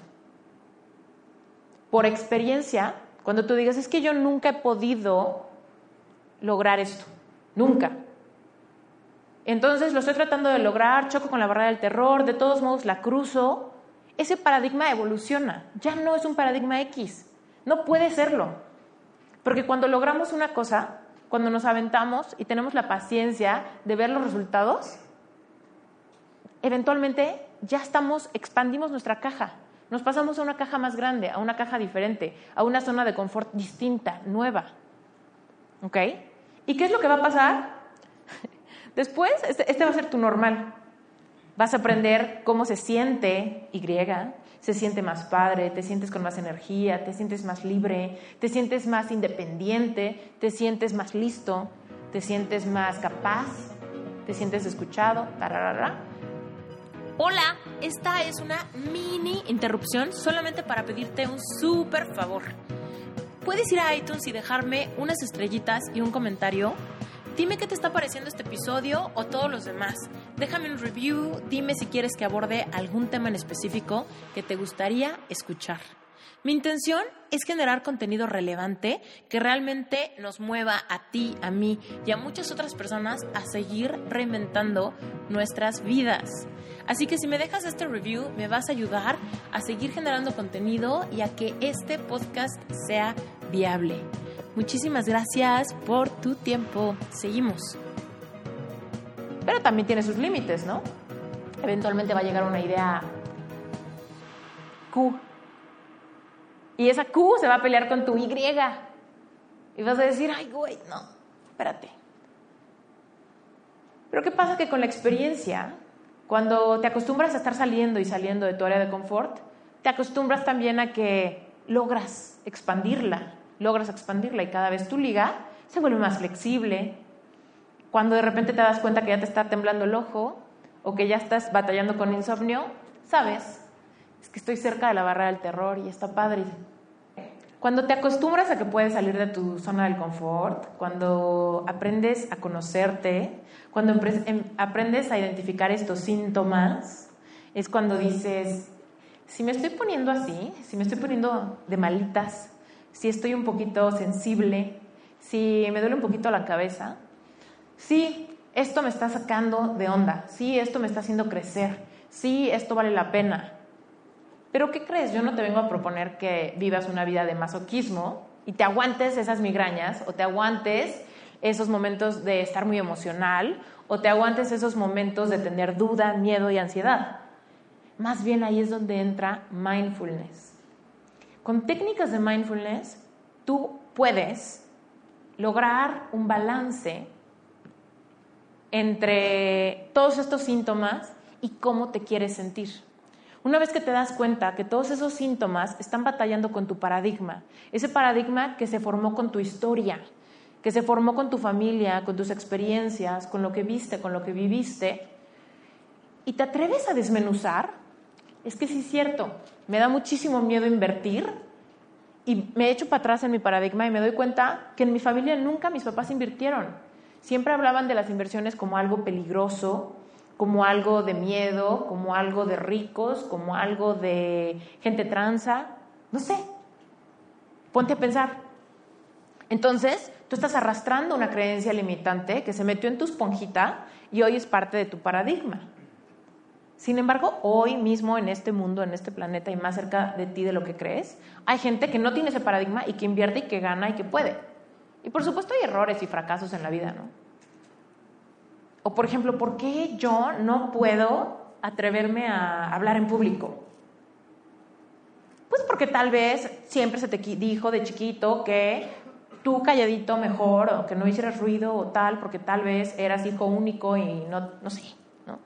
Por experiencia, cuando tú digas, es que yo nunca he podido lograr esto, nunca. Entonces lo estoy tratando de lograr, choco con la barrera del terror, de todos modos la cruzo, ese paradigma evoluciona, ya no es un paradigma X, no puede serlo. Porque cuando logramos una cosa, cuando nos aventamos y tenemos la paciencia de ver los resultados, eventualmente ya estamos, expandimos nuestra caja. Nos pasamos a una caja más grande, a una caja diferente, a una zona de confort distinta, nueva. ¿Ok? ¿Y qué es lo que va a pasar? Después, este, este, va a ser tu normal. Vas a aprender cómo se siente Y, se siente más padre, te sientes con más energía, te sientes más libre, te sientes más independiente, te sientes más listo, te sientes más capaz, te sientes escuchado, tararara. Hola, esta es una mini interrupción solamente para pedirte un súper favor. Puedes ir a iTunes y dejarme unas estrellitas y un comentario. Dime qué te está pareciendo este episodio o todos los demás. Déjame un review, dime si quieres que aborde algún tema en específico que te gustaría escuchar. Mi intención es generar contenido relevante que realmente nos mueva a ti, a mí y a muchas otras personas a seguir reinventando nuestras vidas. Así que si me dejas este review, me vas a ayudar a seguir generando contenido y a que este podcast sea viable. Muchísimas gracias por tu tiempo. Seguimos. Pero también tiene sus límites, ¿no? Eventualmente va a llegar una idea Q. Y esa Q se va a pelear con tu Y. Y vas a decir, ay, güey, no, espérate. Pero ¿qué pasa? Que con la experiencia cuando te acostumbras a estar saliendo y saliendo de tu área de confort, te acostumbras también a que logras expandirla, logras expandirla y cada vez tu liga se vuelve más flexible. Cuando de repente te das cuenta que ya te está temblando el ojo o que ya estás batallando con insomnio, sabes, es estoy cerca de la barrera del terror y está padre. Cuando te acostumbras a que puedes salir de tu zona del confort, cuando aprendes a conocerte, cuando em, aprendes a identificar estos síntomas, es cuando dices, si me estoy poniendo así, si me estoy poniendo de malitas, si estoy un poquito sensible, si me duele un poquito la cabeza, sí, esto me está sacando de onda, sí, esto me está haciendo crecer, sí, esto vale la pena. Pero ¿qué crees? Yo no te vengo a proponer que vivas una vida de masoquismo y te aguantes esas migrañas o te aguantes esos momentos de estar muy emocional o te aguantes esos momentos de tener duda, miedo y ansiedad. Más bien ahí es donde entra mindfulness. Con técnicas de mindfulness, tú puedes lograr un balance entre todos estos síntomas y cómo te quieres sentir. Una vez que te das cuenta que todos esos síntomas están batallando con tu paradigma, ese paradigma que se formó con tu historia, que se formó con tu familia, con tus experiencias, con lo que viste, con lo que viviste, y te atreves a desmenuzar, es que sí es cierto, me da muchísimo miedo invertir y me echo para atrás en mi paradigma y me doy cuenta que en mi familia nunca mis papás invirtieron. Siempre hablaban de las inversiones como algo peligroso, como algo de miedo, como algo de ricos, como algo de gente tranza, no sé. Ponte a pensar. Entonces, Tú estás arrastrando una creencia limitante que se metió en tu esponjita y hoy es parte de tu paradigma. Sin embargo, hoy mismo en este mundo, en este planeta y más cerca de ti de lo que crees, hay gente que no tiene ese paradigma y que invierte y que gana y que puede. Y por supuesto hay errores y fracasos en la vida, ¿no? O por ejemplo, ¿por qué yo no puedo atreverme a hablar en público? Pues porque tal vez siempre se te dijo de chiquito que tú calladito mejor, o que no hicieras ruido o tal, porque tal vez eras hijo único y no, no sé, ¿no?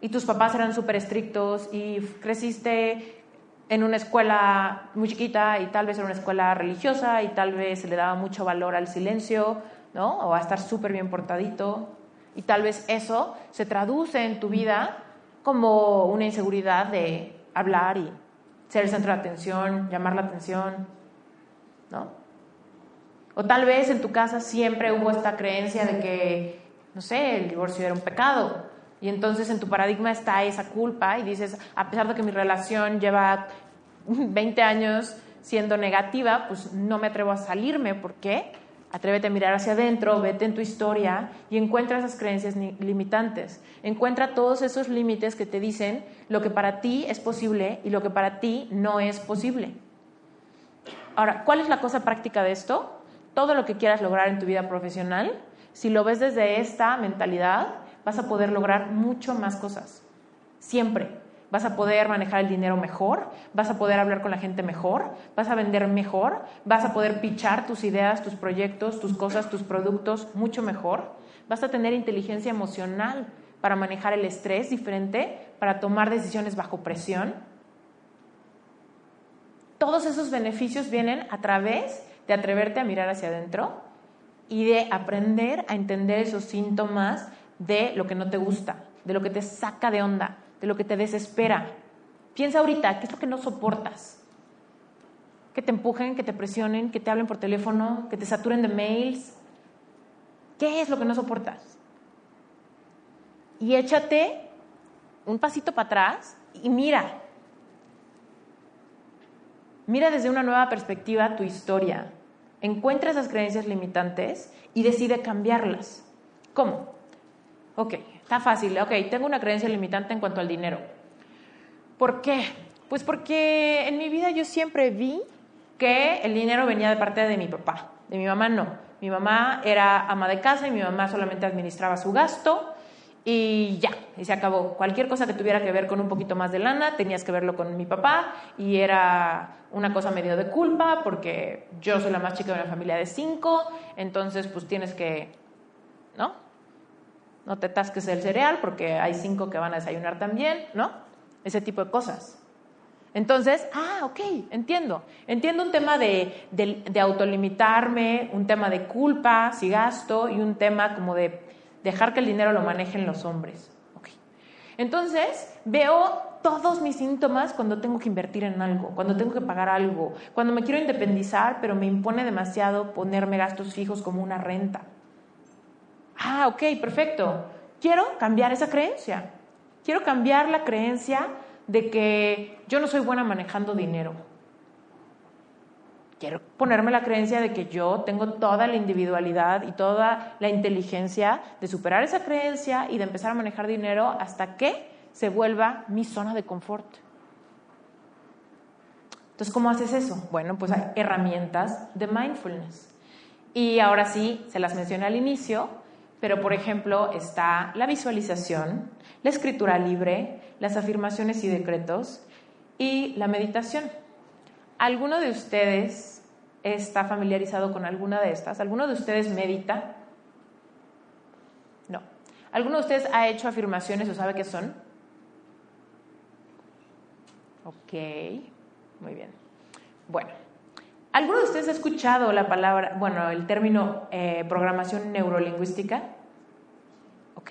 Y tus papás eran súper estrictos y creciste en una escuela muy chiquita y tal vez en una escuela religiosa y tal vez se le daba mucho valor al silencio, ¿no? O a estar súper bien portadito. Y tal vez eso se traduce en tu vida como una inseguridad de hablar y ser el centro de atención, llamar la atención, ¿no? O tal vez en tu casa siempre hubo esta creencia de que, no sé, el divorcio era un pecado. Y entonces en tu paradigma está esa culpa y dices, a pesar de que mi relación lleva 20 años siendo negativa, pues no me atrevo a salirme. ¿Por qué? Atrévete a mirar hacia adentro, vete en tu historia y encuentra esas creencias limitantes. Encuentra todos esos límites que te dicen lo que para ti es posible y lo que para ti no es posible. Ahora, ¿cuál es la cosa práctica de esto? Todo lo que quieras lograr en tu vida profesional, si lo ves desde esta mentalidad, vas a poder lograr mucho más cosas. Siempre vas a poder manejar el dinero mejor, vas a poder hablar con la gente mejor, vas a vender mejor, vas a poder pichar tus ideas, tus proyectos, tus cosas, tus productos mucho mejor, vas a tener inteligencia emocional para manejar el estrés diferente, para tomar decisiones bajo presión. Todos esos beneficios vienen a través de atreverte a mirar hacia adentro y de aprender a entender esos síntomas de lo que no te gusta, de lo que te saca de onda, de lo que te desespera. Piensa ahorita, ¿qué es lo que no soportas? Que te empujen, que te presionen, que te hablen por teléfono, que te saturen de mails. ¿Qué es lo que no soportas? Y échate un pasito para atrás y mira. Mira desde una nueva perspectiva tu historia. Encuentra esas creencias limitantes y decide cambiarlas. ¿Cómo? Ok, Está fácil, ok, tengo una creencia limitante en cuanto al dinero. ¿Por qué? Pues porque en mi vida yo siempre vi que el dinero venía de parte de mi papá, de mi mamá no. Mi mamá era ama de casa y mi mamá solamente administraba su gasto y ya, y se acabó. Cualquier cosa que tuviera que ver con un poquito más de lana, tenías que verlo con mi papá y era una cosa medio de culpa porque yo soy la más chica de una familia de cinco, entonces pues tienes que, ¿no? No te tasques el cereal porque hay cinco que van a desayunar también, ¿no? Ese tipo de cosas. Entonces, ah, ok, entiendo. Entiendo un tema de, de, autolimitarme, un tema de culpa si gasto y un tema como de dejar que el dinero lo manejen los hombres. Okay. Entonces, veo todos mis síntomas cuando tengo que invertir en algo, cuando tengo que pagar algo, cuando me quiero independizar, pero me impone demasiado ponerme gastos fijos como una renta. Ah, ok, perfecto. Quiero cambiar esa creencia. Quiero cambiar la creencia de que yo no soy buena manejando dinero. Quiero ponerme la creencia de que yo tengo toda la individualidad y toda la inteligencia de superar esa creencia y de empezar a manejar dinero hasta que se vuelva mi zona de confort. Entonces, ¿cómo haces eso? Bueno, pues herramientas de mindfulness. Y ahora sí, se las mencioné al inicio, pero por ejemplo está la visualización, la escritura libre, las afirmaciones y decretos y la meditación. ¿Alguno de ustedes está familiarizado con alguna de estas? ¿Alguno de ustedes medita? No. ¿Alguno de ustedes ha hecho afirmaciones o sabe qué son? Ok, muy bien. Bueno, ¿Alguno de ustedes ha escuchado la palabra, bueno, el término eh, programación neurolingüística? Ok,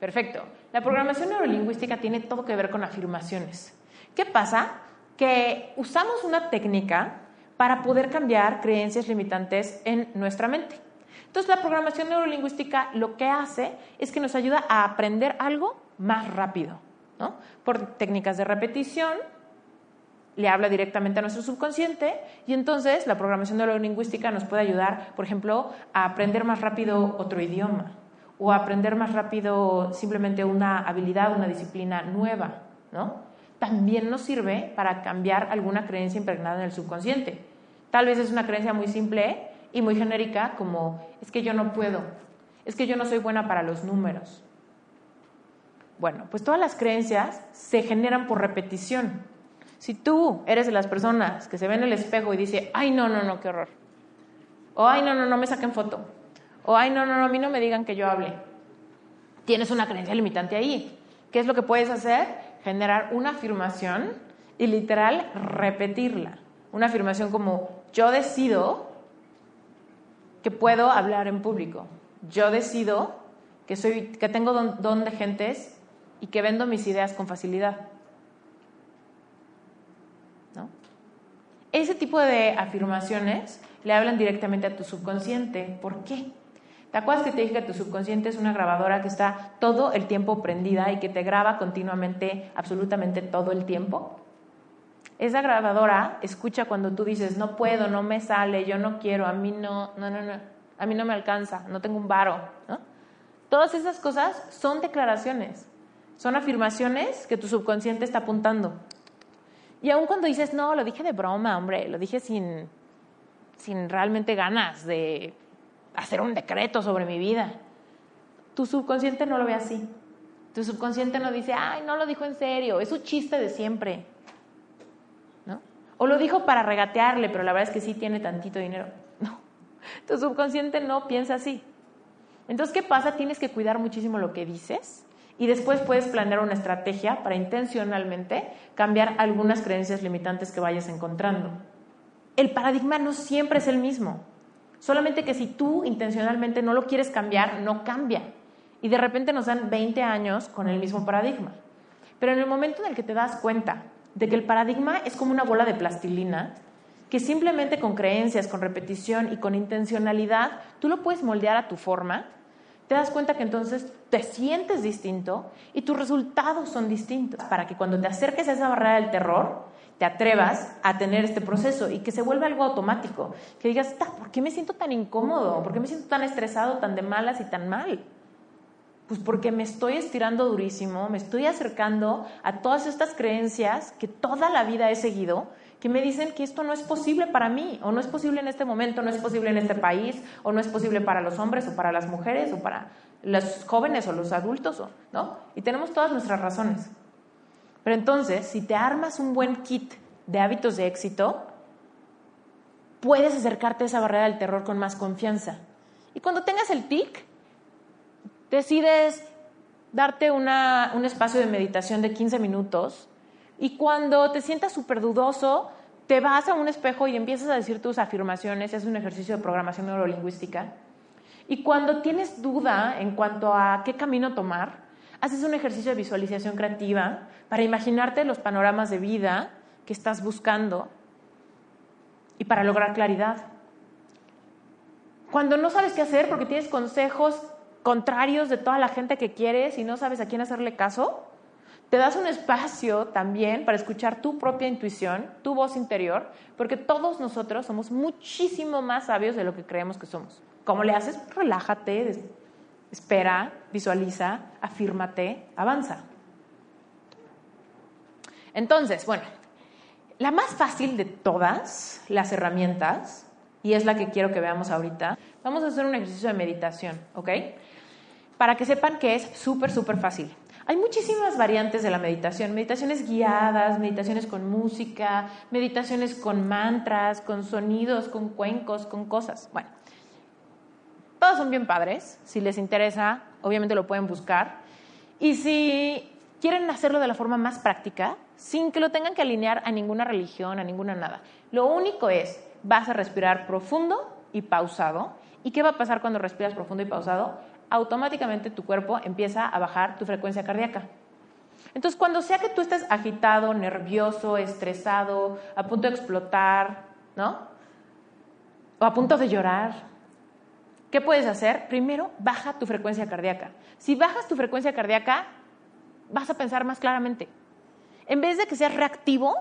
perfecto. La programación neurolingüística tiene todo que ver con afirmaciones. ¿Qué pasa? Que usamos una técnica para poder cambiar creencias limitantes en nuestra mente. Entonces, la programación neurolingüística lo que hace es que nos ayuda a aprender algo más rápido, ¿no? Por técnicas de repetición, le habla directamente a nuestro subconsciente y entonces la programación neurolingüística nos puede ayudar, por ejemplo, a aprender más rápido otro idioma o a aprender más rápido simplemente una habilidad, una disciplina nueva, ¿no? También nos sirve para cambiar alguna creencia impregnada en el subconsciente. Tal vez es una creencia muy simple y muy genérica como es que yo no puedo, es que yo no soy buena para los números. Bueno, pues todas las creencias se generan por repetición. Si tú eres de las personas que se ven en el espejo y dice, ay, no, no, no, qué horror. O, ay, no, no, no me saquen foto. O, ay, no, no, no, a mí no me digan que yo hable. Tienes una creencia limitante ahí. ¿Qué es lo que puedes hacer? Generar una afirmación y literal repetirla. Una afirmación como yo decido que puedo hablar en público. Yo decido que, soy, que tengo don, don de gentes y que vendo mis ideas con facilidad. ¿No? Ese tipo de afirmaciones le hablan directamente a tu subconsciente. ¿Por qué? ¿Te acuerdas que te dije que tu subconsciente es una grabadora que está todo el tiempo prendida y que te graba continuamente, absolutamente todo el tiempo? Esa grabadora escucha cuando tú dices, no puedo, no me sale, yo no quiero, a mí no, no, no, no, a mí no me alcanza, no tengo un varo. Todas esas cosas son declaraciones, son afirmaciones que tu subconsciente está apuntando. Y aun cuando dices, no, lo dije de broma, hombre, lo dije sin, sin realmente ganas de hacer un decreto sobre mi vida. Tu subconsciente no lo ve así. Tu subconsciente no dice, ay, no lo dijo en serio, es un chiste de siempre. ¿No? O lo dijo para regatearle, pero la verdad es que sí tiene tantito dinero. No. Tu subconsciente no piensa así. Entonces, ¿qué pasa? Tienes que cuidar muchísimo lo que dices y después puedes planear una estrategia para intencionalmente cambiar algunas creencias limitantes que vayas encontrando. El paradigma no siempre es el mismo. Solamente que si tú intencionalmente no lo quieres cambiar, no cambia. Y de repente nos dan 20 años con el mismo paradigma. Pero en el momento en el que te das cuenta de que el paradigma es como una bola de plastilina, que simplemente con creencias, con repetición y con intencionalidad, tú lo puedes moldear a tu forma, te das cuenta que entonces te sientes distinto y tus resultados son distintos, para que cuando te acerques a esa barrera del terror, te atrevas a tener este proceso y que se vuelva algo automático. Que digas, ¿por qué me siento tan incómodo? ¿Por qué me siento tan estresado, tan de malas y tan mal? Pues porque me estoy estirando durísimo, me estoy acercando a todas estas creencias que toda la vida he seguido, que me dicen que esto no es posible para mí, o no es posible en este momento, no es posible en este país, o no es posible para los hombres, o para las mujeres, o para los jóvenes, o los adultos, ¿no? Y tenemos todas nuestras razones. Pero entonces, si te armas un buen kit de hábitos de éxito, puedes acercarte a esa barrera del terror con más confianza. Y cuando tengas el tic, decides darte un espacio de meditación de 15 minutos y cuando te sientas súper dudoso, te vas a un espejo y empiezas a decir tus afirmaciones, es un ejercicio de programación neurolingüística. Y cuando tienes duda en cuanto a qué camino tomar, haces un ejercicio de visualización creativa para imaginarte los panoramas de vida que estás buscando y para lograr claridad. Cuando no sabes qué hacer porque tienes consejos contrarios de toda la gente que quieres y no sabes a quién hacerle caso, te das un espacio también para escuchar tu propia intuición, tu voz interior, porque todos nosotros somos muchísimo más sabios de lo que creemos que somos. ¿Cómo le haces? Relájate, espera, visualiza, afírmate, avanza. Entonces, bueno, la más fácil de todas las herramientas, y es la que quiero que veamos ahorita, vamos a hacer un ejercicio de meditación, ¿ok? Para que sepan que es súper, súper fácil. Hay muchísimas variantes de la meditación, meditaciones guiadas, meditaciones con música, meditaciones con mantras, con sonidos, con cuencos, con cosas. Bueno, todos son bien padres, si les interesa, obviamente lo pueden buscar. Y si quieren hacerlo de la forma más práctica, sin que lo tengan que alinear a ninguna religión, a ninguna nada. Lo único es, vas a respirar profundo y pausado. ¿Y qué va a pasar cuando respiras profundo y pausado? Automáticamente tu cuerpo empieza a bajar tu frecuencia cardíaca. Entonces, cuando sea que tú estés agitado, nervioso, estresado, a punto de explotar, ¿no? O a punto de llorar, ¿qué puedes hacer? Primero, baja tu frecuencia cardíaca. Si bajas tu frecuencia cardíaca, vas a pensar más claramente. En vez de que seas reactivo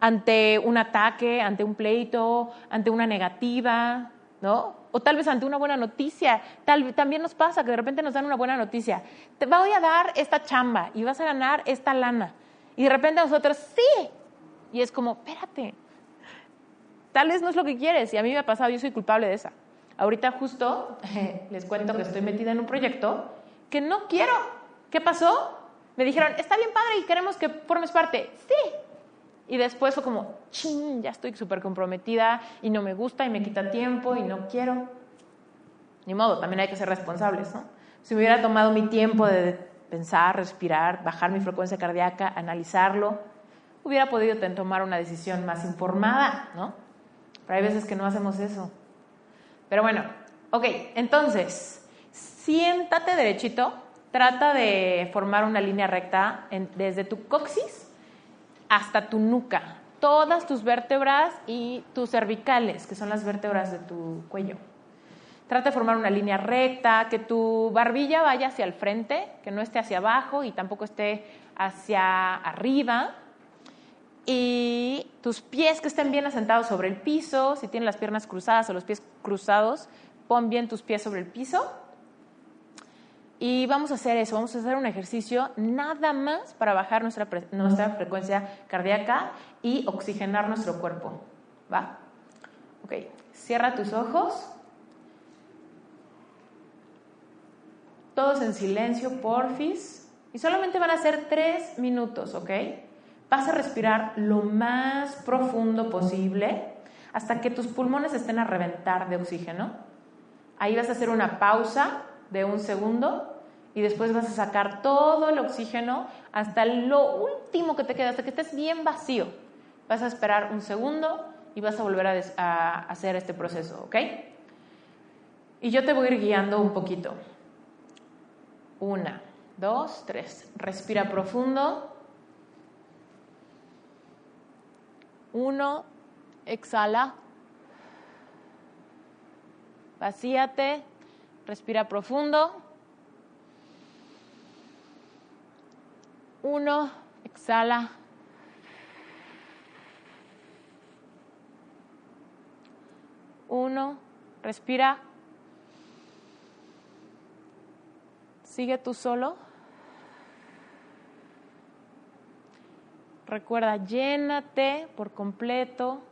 ante un ataque, ante un pleito, ante una negativa, ¿no? O tal vez ante una buena noticia. Tal, también nos pasa que de repente nos dan una buena noticia. Te voy a dar esta chamba y vas a ganar esta lana. Y de repente nosotros, sí. Y es como, espérate. Tal vez no es lo que quieres. Y a mí me ha pasado, yo soy culpable de esa. Ahorita justo les cuento que estoy metida en un proyecto que no quiero. ¿Qué pasó? me dijeron, está bien padre y queremos que formes parte. Sí. Y después fue como, ching, ya estoy súper comprometida y no me gusta y me quita tiempo y no quiero. Ni modo, también hay que ser responsables, ¿no? Si me hubiera tomado mi tiempo de pensar, respirar, bajar mi frecuencia cardíaca, analizarlo, hubiera podido tomar una decisión más informada, ¿no? Pero hay veces que no hacemos eso. Pero bueno, ok, entonces, siéntate derechito, trata de formar una línea recta desde tu coxis hasta tu nuca, todas tus vértebras y tus cervicales, que son las vértebras de tu cuello. Trata de formar una línea recta, que tu barbilla vaya hacia el frente, que no esté hacia abajo y tampoco esté hacia arriba. Y tus pies que estén bien asentados sobre el piso, si tienes las piernas cruzadas o los pies cruzados, pon bien tus pies sobre el piso. Y vamos a hacer eso, vamos a hacer un ejercicio nada más para bajar nuestra, nuestra frecuencia cardíaca y oxigenar nuestro cuerpo. ¿Va? Ok, cierra tus ojos. todos en silencio, porfis. Y solamente van a ser tres minutos, ¿ok? Vas a respirar lo más profundo posible hasta que tus pulmones estén a reventar de oxígeno. Ahí vas a hacer una pausa de un segundo y después vas a sacar todo el oxígeno hasta lo último que te queda, hasta que estés bien vacío. Vas a esperar un segundo y vas a volver a, a hacer este proceso, ¿ok? Y yo te voy a ir guiando un poquito. Una, dos, tres. Respira profundo. Uno, exhala. Vacíate. Respira profundo. Uno, exhala. Uno, respira. Sigue tú solo. Recuerda, llénate por completo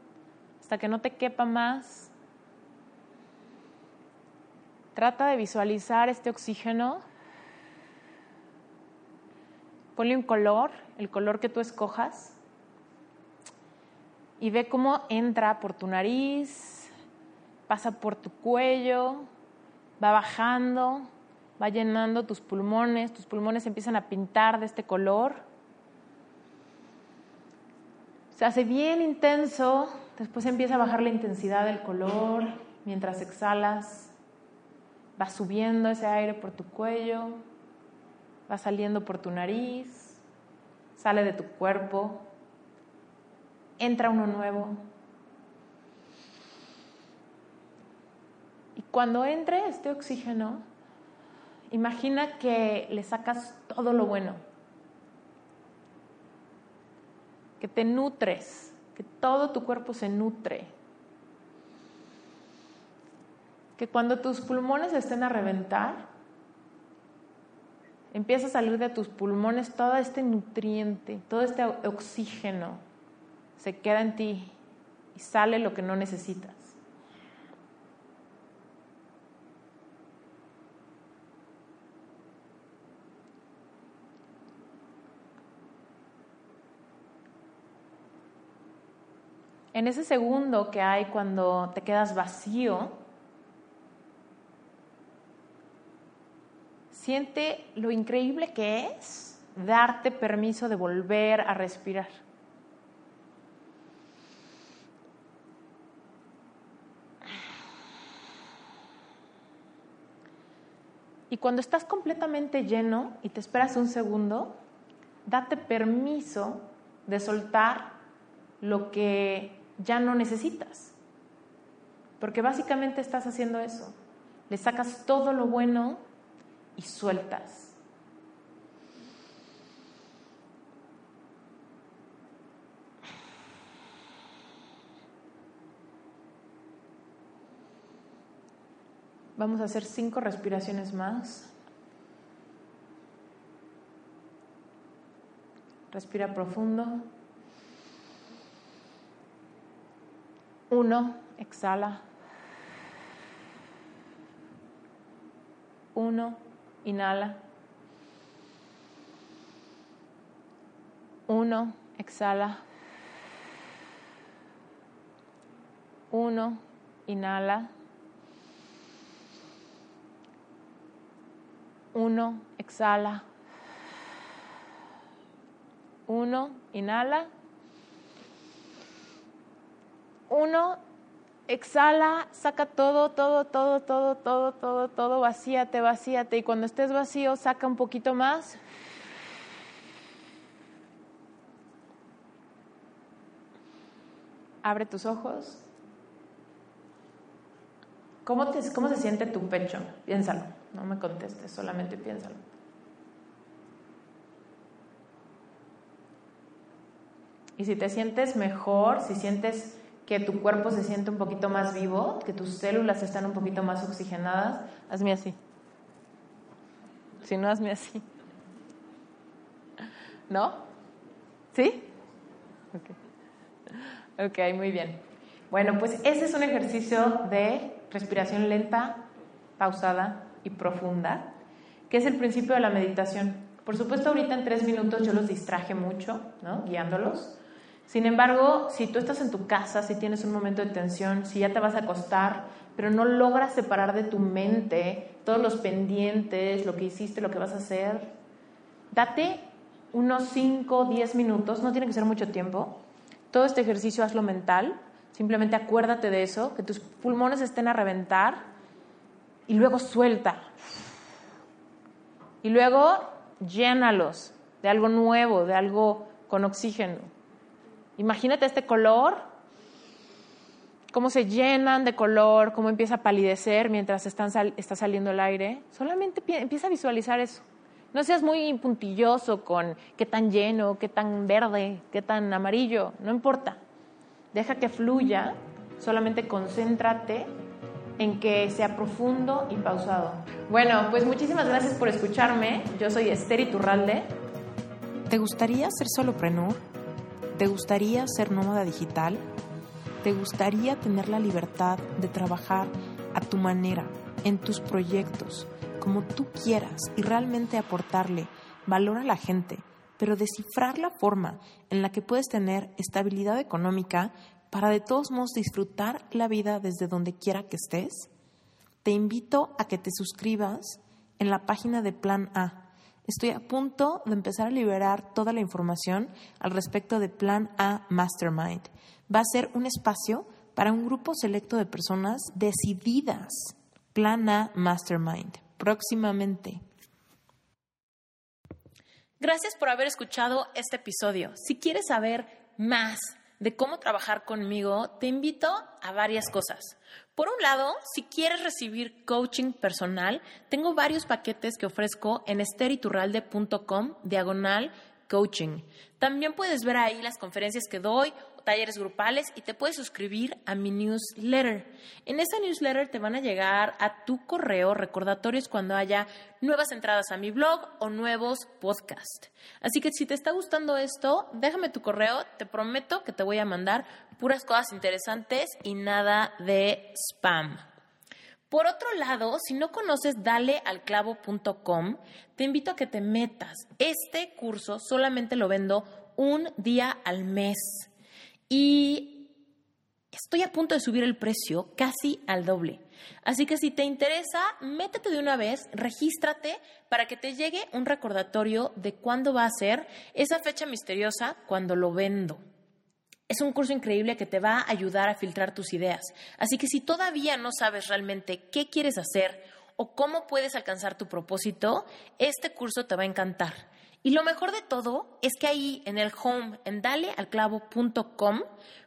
hasta que no te quepa más. Trata de visualizar este oxígeno. Ponle un color, el color que tú escojas. Y ve cómo entra por tu nariz, pasa por tu cuello, va bajando, va llenando tus pulmones, tus pulmones empiezan a pintar de este color. Se hace bien intenso, después empieza a bajar la intensidad del color mientras exhalas. Va subiendo ese aire por tu cuello, va saliendo por tu nariz, sale de tu cuerpo, entra uno nuevo. Y cuando entre este oxígeno, Imagina que le sacas todo lo bueno, que te nutres, que todo tu cuerpo se nutre, que cuando tus pulmones estén a reventar, empieza a salir de tus pulmones todo este nutriente, todo este oxígeno, se queda en ti y sale lo que no necesitas. en ese segundo que hay cuando te quedas vacío, siente lo increíble que es darte permiso de volver a respirar. Y cuando estás completamente lleno y te esperas un segundo, date permiso de soltar lo que ya no necesitas. Porque básicamente estás haciendo eso. Le sacas todo lo bueno y sueltas. Vamos a hacer cinco respiraciones más. Respira profundo. Uno, exhala. Uno, inhala. Uno, exhala. Uno, inhala. Uno, exhala. Uno, inhala. Uno, exhala, saca todo, todo, todo, todo, todo, todo, todo, vacíate, vacíate. Y cuando estés vacío, saca un poquito más. Abre tus ojos. ¿Cómo, te, ¿Cómo se siente tu pecho? Piénsalo. No me contestes, solamente piénsalo. Y si te sientes mejor, si sientes que tu cuerpo se siente un poquito más vivo, que tus células están un poquito más oxigenadas, hazme así. Si no, hazme así. ¿No? ¿Sí? Ok. Ok, muy bien. Bueno, pues ese es un ejercicio de respiración lenta, pausada y profunda, que es el principio de la meditación. Por supuesto, ahorita en tres minutos yo los distraje mucho, ¿no? Guiándolos. Sin embargo, si tú estás en tu casa, si tienes un momento de tensión, si ya te vas a acostar, pero no logras separar de tu mente todos los pendientes, lo que hiciste, lo que vas a hacer, date unos 5, 10 minutos, no tiene que ser mucho tiempo. Todo este ejercicio hazlo mental, simplemente acuérdate de eso, que tus pulmones estén a reventar y luego suelta. Y luego llénalos de algo nuevo, de algo con oxígeno. Imagínate este color, cómo se llenan de color, cómo empieza a palidecer mientras está saliendo el aire. Solamente empieza a visualizar eso. No seas muy puntilloso con qué tan lleno, qué tan verde, qué tan amarillo, no importa. Deja que fluya, solamente concéntrate en que sea profundo y pausado. Bueno, pues muchísimas gracias por escucharme. Yo soy Esther Iturralde. ¿Te gustaría ser soloprenur? ¿Te gustaría ser nómada digital? ¿Te gustaría tener la libertad de trabajar a tu manera, en tus proyectos, como tú quieras y realmente aportarle valor a la gente, pero descifrar la forma en la que puedes tener estabilidad económica para de todos modos disfrutar la vida desde donde quiera que estés? Te invito a que te suscribas en la página de Plan A Estoy a punto de empezar a liberar toda la información al respecto de Plan A Mastermind. Va a ser un espacio para un grupo selecto de personas decididas. Plan A Mastermind. Próximamente. Gracias por haber escuchado este episodio. Si quieres saber más de cómo trabajar conmigo, te invito a varias cosas. Por un lado, si quieres recibir coaching personal, tengo varios paquetes que ofrezco en esteriturralde.com diagonal coaching. También puedes ver ahí las conferencias que doy talleres grupales y te puedes suscribir a mi newsletter. En esa newsletter te van a llegar a tu correo recordatorios cuando haya nuevas entradas a mi blog o nuevos podcasts. Así que si te está gustando esto, déjame tu correo, te prometo que te voy a mandar puras cosas interesantes y nada de spam. Por otro lado, si no conoces dalealclavo.com, te invito a que te metas. Este curso solamente lo vendo un día al mes y estoy a punto de subir el precio casi al doble. Así que si te interesa, métete de una vez, regístrate para que te llegue un recordatorio de cuándo va a ser esa fecha misteriosa cuando lo vendo. Es un curso increíble que te va a ayudar a filtrar tus ideas. Así que si todavía no sabes realmente qué quieres hacer o cómo puedes alcanzar tu propósito, este curso te va a encantar. Y lo mejor de todo es que ahí en el home, en dalealclavo.com,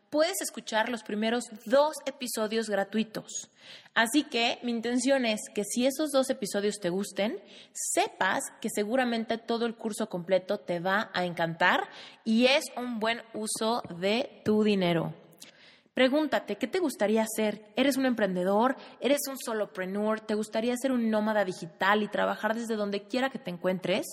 puedes escuchar los primeros dos episodios gratuitos. Así que mi intención es que si esos dos episodios te gusten, sepas que seguramente todo el curso completo te va a encantar y es un buen uso de tu dinero. Pregúntate, ¿qué te gustaría hacer? ¿Eres un emprendedor? ¿Eres un solopreneur? ¿Te gustaría ser un nómada digital y trabajar desde donde quiera que te encuentres?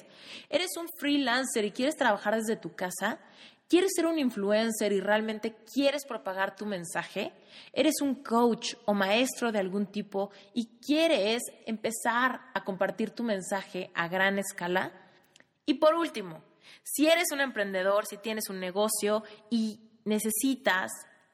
¿Eres un freelancer y quieres trabajar desde tu casa? ¿Quieres ser un influencer y realmente quieres propagar tu mensaje? ¿Eres un coach o maestro de algún tipo y quieres empezar a compartir tu mensaje a gran escala? Y por último, si eres un emprendedor, si tienes un negocio y necesitas